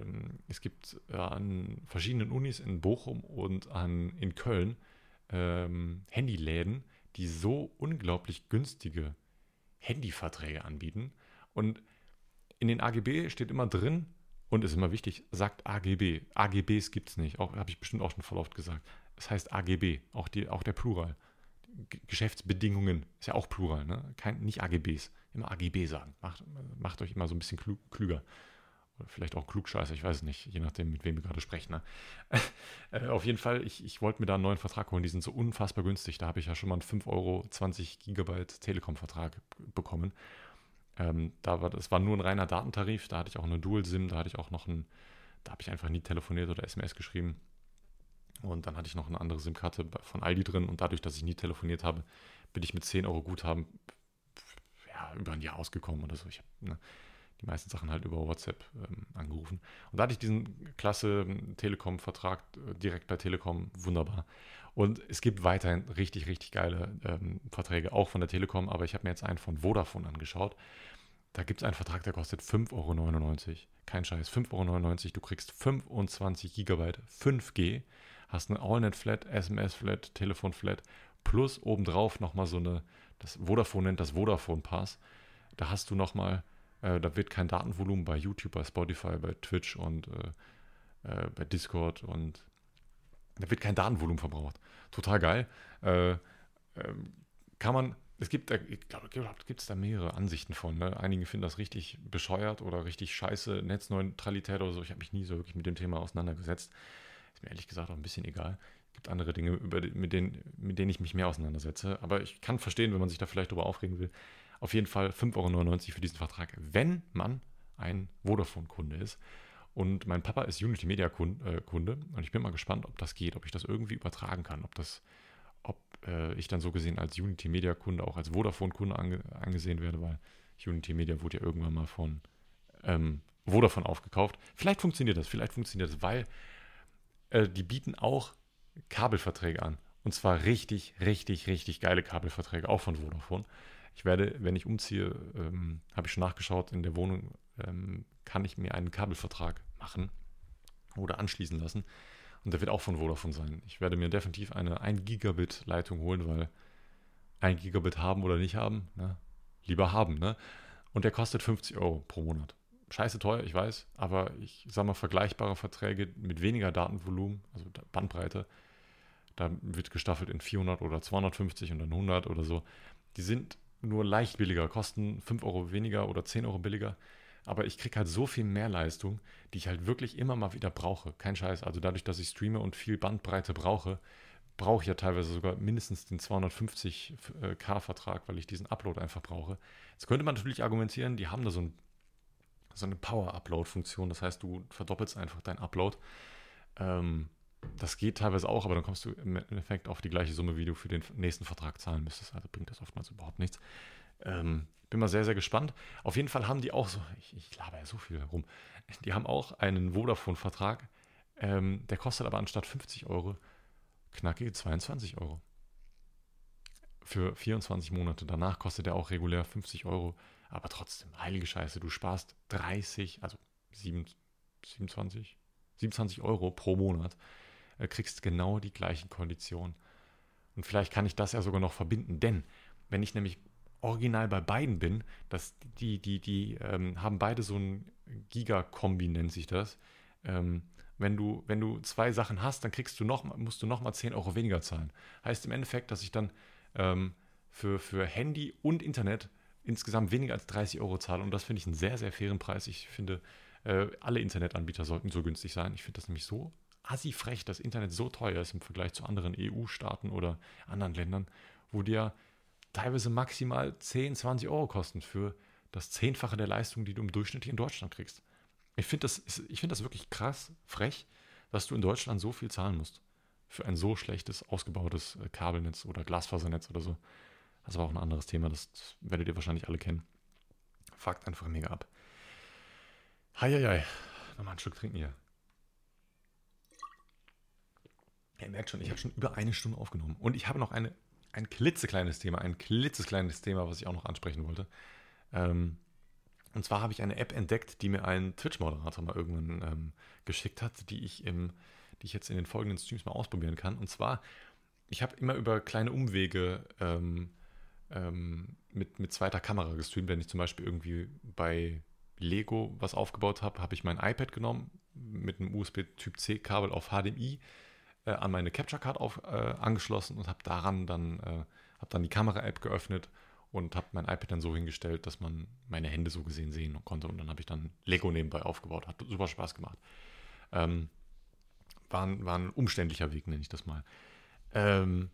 Speaker 1: es gibt äh, an verschiedenen Unis in Bochum und an, in Köln ähm, Handyläden, die so unglaublich günstige Handyverträge anbieten. Und in den AGB steht immer drin, und ist immer wichtig, sagt AGB. AGBs gibt es nicht. Habe ich bestimmt auch schon voll oft gesagt. Es heißt AGB, auch, die, auch der Plural. Geschäftsbedingungen ist ja auch Plural, ne? Kein, nicht AGBs. Immer AGB sagen. Macht, macht euch immer so ein bisschen klüger. Oder vielleicht auch klugscheißer, ich weiß es nicht, je nachdem, mit wem wir gerade sprechen. Ne? äh, auf jeden Fall, ich, ich wollte mir da einen neuen Vertrag holen. Die sind so unfassbar günstig. Da habe ich ja schon mal einen 5 Euro 20 Gigabyte Telekom-Vertrag bekommen. Ähm, da war, das war nur ein reiner Datentarif. Da hatte ich auch eine Dual-SIM. Da hatte ich auch noch ein, da habe ich einfach nie telefoniert oder SMS geschrieben. Und dann hatte ich noch eine andere SIM-Karte von Aldi drin und dadurch, dass ich nie telefoniert habe, bin ich mit 10 Euro Guthaben ja, über ein Jahr ausgekommen oder so. Ich habe ne, die meisten Sachen halt über WhatsApp ähm, angerufen. Und da hatte ich diesen klasse ähm, Telekom-Vertrag äh, direkt bei Telekom, wunderbar. Und es gibt weiterhin richtig, richtig geile ähm, Verträge, auch von der Telekom, aber ich habe mir jetzt einen von Vodafone angeschaut. Da gibt es einen Vertrag, der kostet 5,99 Euro. Kein Scheiß, 5,99 Euro. Du kriegst 25 Gigabyte 5G hast eine AllNet-Flat, SMS-Flat, Telefon-Flat, plus obendrauf nochmal so eine, das Vodafone nennt das Vodafone Pass. Da hast du nochmal, äh, da wird kein Datenvolumen bei YouTube, bei Spotify, bei Twitch und äh, äh, bei Discord und da wird kein Datenvolumen verbraucht. Total geil. Äh, ähm, kann man, es gibt, ich glaube, gibt es da mehrere Ansichten von. Ne? Einige finden das richtig bescheuert oder richtig scheiße, Netzneutralität oder so. Ich habe mich nie so wirklich mit dem Thema auseinandergesetzt mir ehrlich gesagt auch ein bisschen egal. Es gibt andere Dinge, die, mit, denen, mit denen ich mich mehr auseinandersetze. Aber ich kann verstehen, wenn man sich da vielleicht darüber aufregen will. Auf jeden Fall 5,99 Euro für diesen Vertrag, wenn man ein Vodafone-Kunde ist. Und mein Papa ist Unity Media äh, Kunde und ich bin mal gespannt, ob das geht, ob ich das irgendwie übertragen kann, ob das, ob äh, ich dann so gesehen als Unity Media Kunde auch als Vodafone Kunde ange, angesehen werde, weil Unity Media wurde ja irgendwann mal von ähm, Vodafone aufgekauft. Vielleicht funktioniert das, vielleicht funktioniert das, weil äh, die bieten auch Kabelverträge an. Und zwar richtig, richtig, richtig geile Kabelverträge, auch von Vodafone. Ich werde, wenn ich umziehe, ähm, habe ich schon nachgeschaut, in der Wohnung ähm, kann ich mir einen Kabelvertrag machen oder anschließen lassen. Und der wird auch von Vodafone sein. Ich werde mir definitiv eine 1 Gigabit Leitung holen, weil 1 Gigabit haben oder nicht haben, ne? lieber haben. Ne? Und der kostet 50 Euro pro Monat scheiße teuer, ich weiß, aber ich sage mal vergleichbare Verträge mit weniger Datenvolumen, also Bandbreite, da wird gestaffelt in 400 oder 250 und dann 100 oder so. Die sind nur leicht billiger, kosten 5 Euro weniger oder 10 Euro billiger. Aber ich kriege halt so viel mehr Leistung, die ich halt wirklich immer mal wieder brauche. Kein Scheiß. Also dadurch, dass ich streame und viel Bandbreite brauche, brauche ich ja teilweise sogar mindestens den 250k-Vertrag, weil ich diesen Upload einfach brauche. Jetzt könnte man natürlich argumentieren, die haben da so, ein, so eine Power-Upload-Funktion. Das heißt, du verdoppelst einfach deinen Upload. Ähm, das geht teilweise auch, aber dann kommst du im Endeffekt auf die gleiche Summe, wie du für den nächsten Vertrag zahlen müsstest. Also bringt das oftmals überhaupt nichts. Ähm, bin mal sehr, sehr gespannt. Auf jeden Fall haben die auch so, ich, ich laber ja so viel herum, die haben auch einen Vodafone-Vertrag, ähm, der kostet aber anstatt 50 Euro knackige 22 Euro. Für 24 Monate. Danach kostet er auch regulär 50 Euro. Aber trotzdem, heilige Scheiße, du sparst 30, also 27, 27 Euro pro Monat äh, kriegst genau die gleichen Konditionen. Und vielleicht kann ich das ja sogar noch verbinden, denn wenn ich nämlich original bei beiden bin, dass die, die, die ähm, haben beide so ein Giga-Kombi, nennt sich das. Ähm, wenn du, wenn du zwei Sachen hast, dann kriegst du noch, musst du nochmal 10 Euro weniger zahlen. Heißt im Endeffekt, dass ich dann ähm, für, für Handy und Internet insgesamt weniger als 30 Euro zahle. Und das finde ich einen sehr, sehr fairen Preis. Ich finde, äh, alle Internetanbieter sollten so günstig sein. Ich finde das nämlich so assi frech, dass Internet so teuer ist im Vergleich zu anderen EU-Staaten oder anderen Ländern, wo dir teilweise maximal 10, 20 Euro kosten für das Zehnfache der Leistung, die du im Durchschnitt hier in Deutschland kriegst. Ich finde das, find das wirklich krass, frech, dass du in Deutschland so viel zahlen musst. Für ein so schlechtes, ausgebautes äh, Kabelnetz oder Glasfasernetz oder so. Das war auch ein anderes Thema, das, werdet ihr wahrscheinlich alle kennen. Fuckt einfach mega ab. Heieiei. Nochmal einen Stück trinken hier. Ihr merkt schon, ich habe schon über eine Stunde aufgenommen. Und ich habe noch eine, ein klitzekleines Thema, ein klitzekleines Thema, was ich auch noch ansprechen wollte. Ähm, und zwar habe ich eine App entdeckt, die mir ein Twitch-Moderator mal irgendwann ähm, geschickt hat, die ich, im, die ich jetzt in den folgenden Streams mal ausprobieren kann. Und zwar, ich habe immer über kleine Umwege ähm, ähm, mit, mit zweiter Kamera gestreamt. Wenn ich zum Beispiel irgendwie bei Lego was aufgebaut habe, habe ich mein iPad genommen, mit einem USB-Typ-C-Kabel auf HDMI äh, an meine Capture Card auf, äh, angeschlossen und habe daran dann, äh, habe dann die Kamera-App geöffnet und habe mein iPad dann so hingestellt, dass man meine Hände so gesehen sehen konnte. Und dann habe ich dann Lego nebenbei aufgebaut. Hat super Spaß gemacht. Ähm, war, ein, war ein umständlicher Weg, nenne ich das mal. Ähm,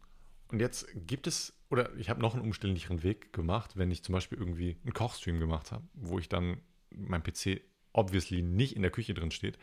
Speaker 1: und jetzt gibt es, oder ich habe noch einen umständlicheren Weg gemacht, wenn ich zum Beispiel irgendwie einen Kochstream gemacht habe, wo ich dann mein PC obviously nicht in der Küche drin steht,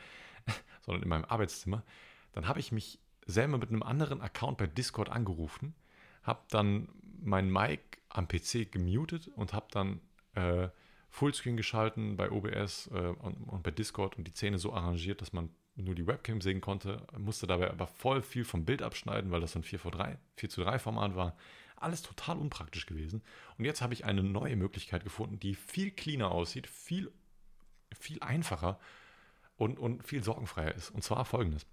Speaker 1: sondern in meinem Arbeitszimmer, dann habe ich mich selber mit einem anderen Account bei Discord angerufen, habe dann mein Mic am PC gemutet und habe dann äh, Fullscreen geschalten bei OBS äh, und, und, bei Discord und die Szene so arrangiert, dass man nur die Webcam sehen konnte, musste dabei aber voll viel vom Bild abschneiden, weil das so ein 4, 3, 4 zu 3 Format war. Alles total unpraktisch gewesen. Und jetzt habe ich eine neue Möglichkeit gefunden, die viel cleaner aussieht, viel, viel einfacher und, und viel sorgenfreier ist. Und zwar folgendes.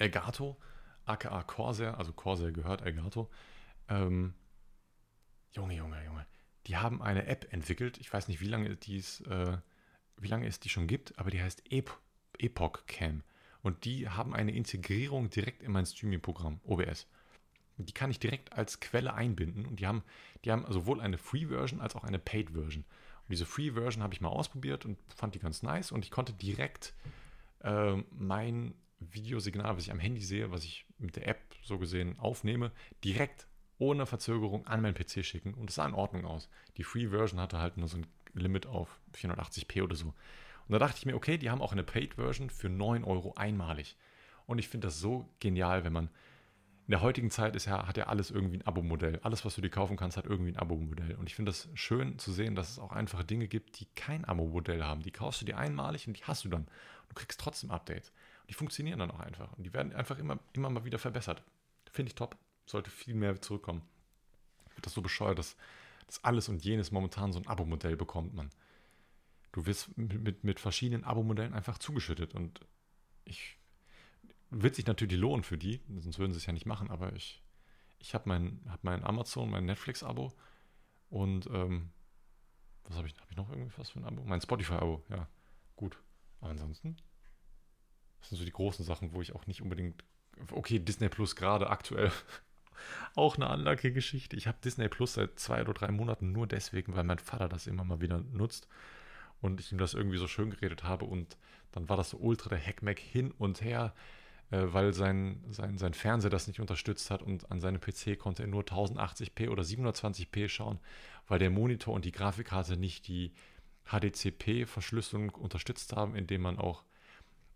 Speaker 1: Elgato, aka Corsair, also Corsair gehört Elgato, ähm, Junge, Junge, Junge, die haben eine App entwickelt, ich weiß nicht, wie lange, dies, äh, wie lange es die schon gibt, aber die heißt Ep Epoch Cam. Und die haben eine Integrierung direkt in mein Streaming-Programm, OBS. Die kann ich direkt als Quelle einbinden und die haben, die haben sowohl eine Free-Version als auch eine Paid-Version. Und diese Free-Version habe ich mal ausprobiert und fand die ganz nice und ich konnte direkt äh, mein Videosignal, was ich am Handy sehe, was ich mit der App so gesehen aufnehme, direkt ohne Verzögerung an meinen PC schicken und es sah in Ordnung aus. Die Free-Version hatte halt nur so ein Limit auf 480p oder so. Und da dachte ich mir, okay, die haben auch eine Paid-Version für 9 Euro einmalig. Und ich finde das so genial, wenn man in der heutigen Zeit ist ja, hat ja alles irgendwie ein Abo-Modell. Alles, was du dir kaufen kannst, hat irgendwie ein Abo-Modell. Und ich finde das schön zu sehen, dass es auch einfache Dinge gibt, die kein Abo-Modell haben. Die kaufst du dir einmalig und die hast du dann. Du kriegst trotzdem Updates. Die funktionieren dann auch einfach. Und die werden einfach immer, immer mal wieder verbessert. Finde ich top. Sollte viel mehr zurückkommen. Ich das so bescheuert, dass, dass alles und jenes momentan so ein Abo-Modell bekommt, man. Du wirst mit, mit, mit verschiedenen Abo-Modellen einfach zugeschüttet. Und ich wird sich natürlich lohnen für die, sonst würden sie es ja nicht machen, aber ich, ich habe mein, hab mein Amazon, mein Netflix-Abo und ähm, was habe ich, habe ich noch irgendwie was für ein Abo? Mein Spotify-Abo, ja, gut. Aber ansonsten das sind so die großen Sachen, wo ich auch nicht unbedingt. Okay, Disney Plus gerade aktuell. auch eine anlage Geschichte. Ich habe Disney Plus seit zwei oder drei Monaten nur deswegen, weil mein Vater das immer mal wieder nutzt und ich ihm das irgendwie so schön geredet habe und dann war das so ultra der Hackmack hin und her. äh, weil sein, sein, sein Fernseher das nicht unterstützt hat und an seinem PC konnte er nur 1080p oder 720p schauen, weil der Monitor und die Grafikkarte nicht die HDCP-Verschlüsselung unterstützt haben, indem man auch,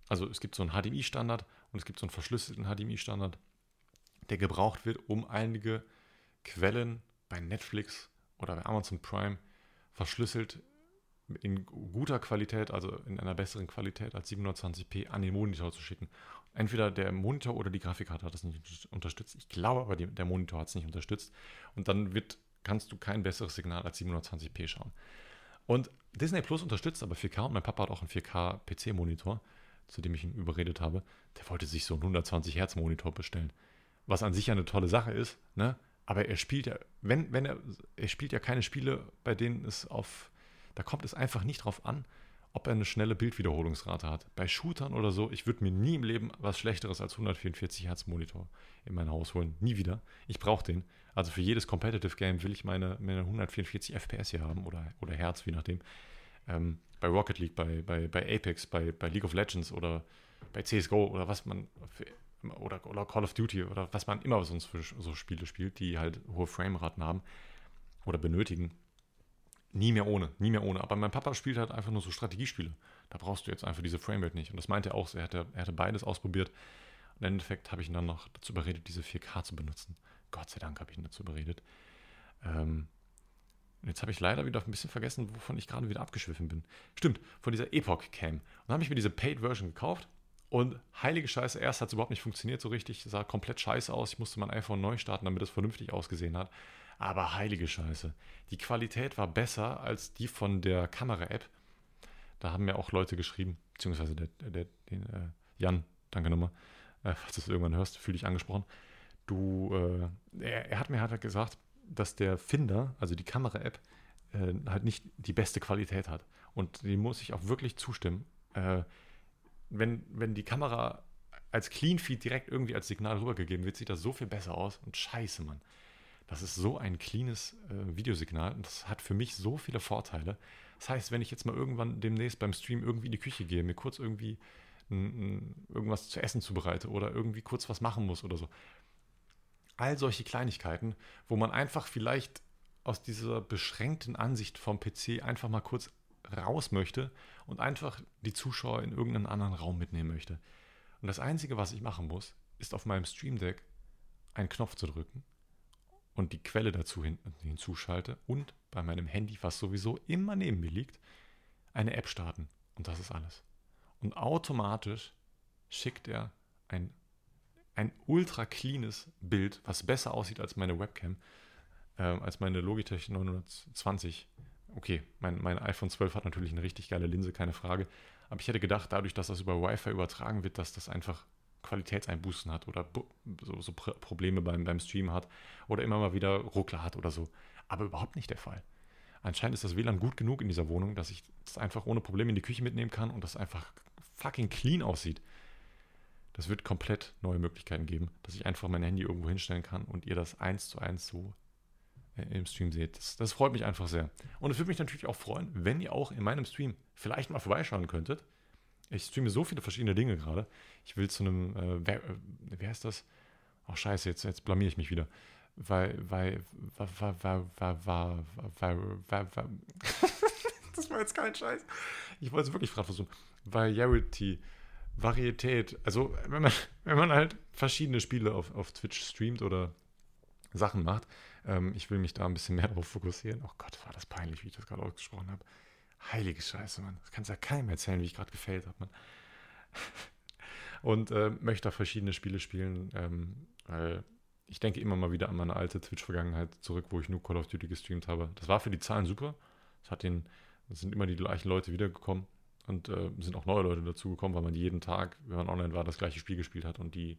Speaker 1: also es gibt so einen HDMI-Standard und es gibt so einen verschlüsselten HDMI-Standard, der gebraucht wird, um einige Quellen bei Netflix oder bei Amazon Prime verschlüsselt in guter Qualität, also in einer besseren Qualität als 720p an den Monitor zu schicken. Entweder der Monitor oder die Grafikkarte hat das nicht unterstützt. Ich glaube aber, der Monitor hat es nicht unterstützt. Und dann wird, kannst du kein besseres Signal als 720p schauen. Und Disney Plus unterstützt aber 4K und mein Papa hat auch einen 4K PC-Monitor, zu dem ich ihn überredet habe. Der wollte sich so einen 120 Hertz Monitor bestellen. Was an sich ja eine tolle Sache ist, ne? Aber er spielt ja, wenn, wenn er, er spielt ja keine Spiele, bei denen es auf, da kommt es einfach nicht drauf an, ob er eine schnelle Bildwiederholungsrate hat. Bei Shootern oder so, ich würde mir nie im Leben was Schlechteres als 144 Hertz Monitor in mein Haus holen. Nie wieder. Ich brauche den. Also für jedes Competitive Game will ich meine, meine 144 FPS hier haben oder, oder Hertz, je nachdem. Ähm, bei Rocket League, bei, bei, bei Apex, bei, bei League of Legends oder bei CSGO oder was man für, oder, oder Call of Duty oder was man immer sonst für so Spiele spielt, die halt hohe Frameraten haben oder benötigen. Nie mehr ohne, nie mehr ohne. Aber mein Papa spielt halt einfach nur so Strategiespiele. Da brauchst du jetzt einfach diese Framerate nicht. Und das meinte er auch, er hatte, er hatte beides ausprobiert. Und im Endeffekt habe ich ihn dann noch dazu überredet, diese 4K zu benutzen. Gott sei Dank habe ich ihn dazu überredet. Ähm, und jetzt habe ich leider wieder ein bisschen vergessen, wovon ich gerade wieder abgeschwiffen bin. Stimmt, von dieser Epoch Cam. Und dann habe ich mir diese Paid Version gekauft und heilige Scheiße, erst hat es überhaupt nicht funktioniert so richtig, sah komplett scheiße aus. Ich musste mein iPhone neu starten, damit es vernünftig ausgesehen hat. Aber heilige Scheiße. Die Qualität war besser als die von der Kamera-App. Da haben mir auch Leute geschrieben, beziehungsweise der, der, den, äh, Jan, danke nochmal, äh, falls du es irgendwann hörst, fühle dich angesprochen. Du, äh, er, er, hat mir halt gesagt, dass der Finder, also die Kamera-App, äh, halt nicht die beste Qualität hat. Und dem muss ich auch wirklich zustimmen. Äh, wenn, wenn die Kamera als Clean Feed direkt irgendwie als Signal rübergegeben wird, sieht das so viel besser aus. Und scheiße, Mann. Das ist so ein cleanes äh, Videosignal und das hat für mich so viele Vorteile. Das heißt, wenn ich jetzt mal irgendwann demnächst beim Stream irgendwie in die Küche gehe, mir kurz irgendwie irgendwas zu essen zubereite oder irgendwie kurz was machen muss oder so. All solche Kleinigkeiten, wo man einfach vielleicht aus dieser beschränkten Ansicht vom PC einfach mal kurz raus möchte und einfach die Zuschauer in irgendeinen anderen Raum mitnehmen möchte. Und das Einzige, was ich machen muss, ist auf meinem Stream Deck einen Knopf zu drücken und die Quelle dazu hin, hinzuschalte und bei meinem Handy, was sowieso immer neben mir liegt, eine App starten. Und das ist alles. Und automatisch schickt er ein, ein ultra cleanes Bild, was besser aussieht als meine Webcam, äh, als meine Logitech 920 okay, mein, mein iPhone 12 hat natürlich eine richtig geile Linse, keine Frage. Aber ich hätte gedacht, dadurch, dass das über Wi-Fi übertragen wird, dass das einfach Qualitätseinbußen hat oder so, so Probleme beim, beim Stream hat oder immer mal wieder Ruckler hat oder so. Aber überhaupt nicht der Fall. Anscheinend ist das WLAN gut genug in dieser Wohnung, dass ich das einfach ohne Probleme in die Küche mitnehmen kann und das einfach fucking clean aussieht. Das wird komplett neue Möglichkeiten geben, dass ich einfach mein Handy irgendwo hinstellen kann und ihr das eins zu eins so äh, im Stream seht. Das, das freut mich einfach sehr. Und es würde mich natürlich auch freuen, wenn ihr auch in meinem Stream vielleicht mal vorbeischauen könntet. Ich streame so viele verschiedene Dinge gerade. Ich will zu einem, äh, wer, äh, wie heißt das? Ach scheiße, jetzt, jetzt blamier ich mich wieder. Weil, weil, war, war, war, war, war, war, war. Das war jetzt kein Scheiß. Ich wollte es wirklich gerade versuchen. Variety. Äh, Varietät. Also, wenn man, wenn man halt verschiedene Spiele auf, auf Twitch streamt oder Sachen macht, ähm, ich will mich da ein bisschen mehr darauf fokussieren. Oh Gott, war das peinlich, wie ich das gerade ausgesprochen habe. Heilige Scheiße, Mann. Das kannst ja keinem erzählen, wie ich gerade gefällt habe, Mann. Und äh, möchte da verschiedene Spiele spielen, ähm, weil ich denke immer mal wieder an meine alte Twitch-Vergangenheit zurück, wo ich nur Call of Duty gestreamt habe. Das war für die Zahlen super. Es es sind immer die gleichen Leute wiedergekommen und äh, sind auch neue Leute dazugekommen, weil man jeden Tag, wenn man online war, das gleiche Spiel gespielt hat und die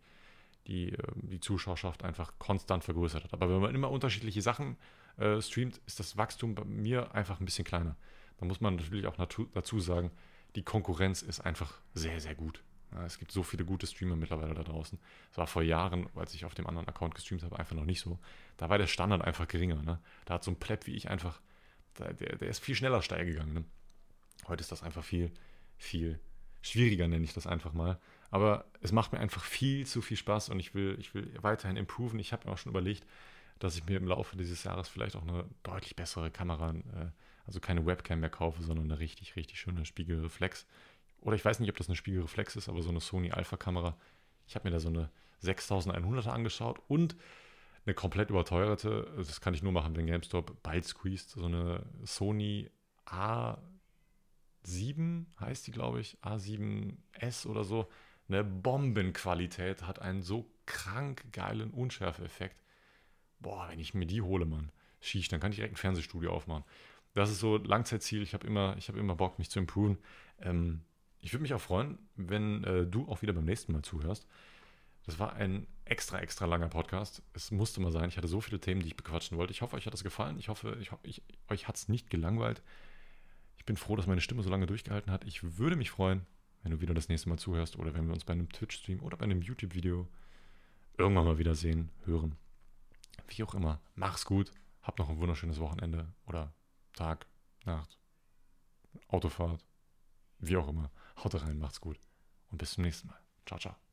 Speaker 1: die, ähm, die Zuschauerschaft einfach konstant vergrößert hat. Aber wenn man immer unterschiedliche Sachen äh, streamt, ist das Wachstum bei mir einfach ein bisschen kleiner. Da muss man natürlich auch dazu sagen, die Konkurrenz ist einfach sehr, sehr gut. Ja, es gibt so viele gute Streamer mittlerweile da draußen. Das war vor Jahren, als ich auf dem anderen Account gestreamt habe, einfach noch nicht so. Da war der Standard einfach geringer. Ne? Da hat so ein Pleb wie ich einfach, der, der ist viel schneller steil gegangen. Ne? Heute ist das einfach viel, viel schwieriger, nenne ich das einfach mal. Aber es macht mir einfach viel zu viel Spaß und ich will, ich will weiterhin improven. Ich habe mir auch schon überlegt, dass ich mir im Laufe dieses Jahres vielleicht auch eine deutlich bessere Kamera, äh, also keine Webcam mehr kaufe, sondern eine richtig, richtig schöne Spiegelreflex. Oder ich weiß nicht, ob das eine Spiegelreflex ist, aber so eine Sony Alpha-Kamera. Ich habe mir da so eine 6100er angeschaut und eine komplett überteuerte, das kann ich nur machen, wenn GameStop bald squeezed, so eine Sony A7 heißt die, glaube ich, A7S oder so. Eine Bombenqualität, hat einen so krank geilen Unschärfeeffekt. Boah, wenn ich mir die hole, Mann, schieß, dann kann ich direkt ein Fernsehstudio aufmachen. Das ist so Langzeitziel. Ich habe immer, hab immer Bock, mich zu improven. Ähm, ich würde mich auch freuen, wenn äh, du auch wieder beim nächsten Mal zuhörst. Das war ein extra, extra langer Podcast. Es musste mal sein. Ich hatte so viele Themen, die ich bequatschen wollte. Ich hoffe, euch hat das gefallen. Ich hoffe, ich, ich, euch hat es nicht gelangweilt. Ich bin froh, dass meine Stimme so lange durchgehalten hat. Ich würde mich freuen, wenn du wieder das nächste Mal zuhörst oder wenn wir uns bei einem Twitch-Stream oder bei einem YouTube-Video irgendwann mal wiedersehen, hören. Wie auch immer. Mach's gut. Hab noch ein wunderschönes Wochenende oder Tag, Nacht, Autofahrt, wie auch immer. Haut rein, macht's gut und bis zum nächsten Mal. Ciao, ciao.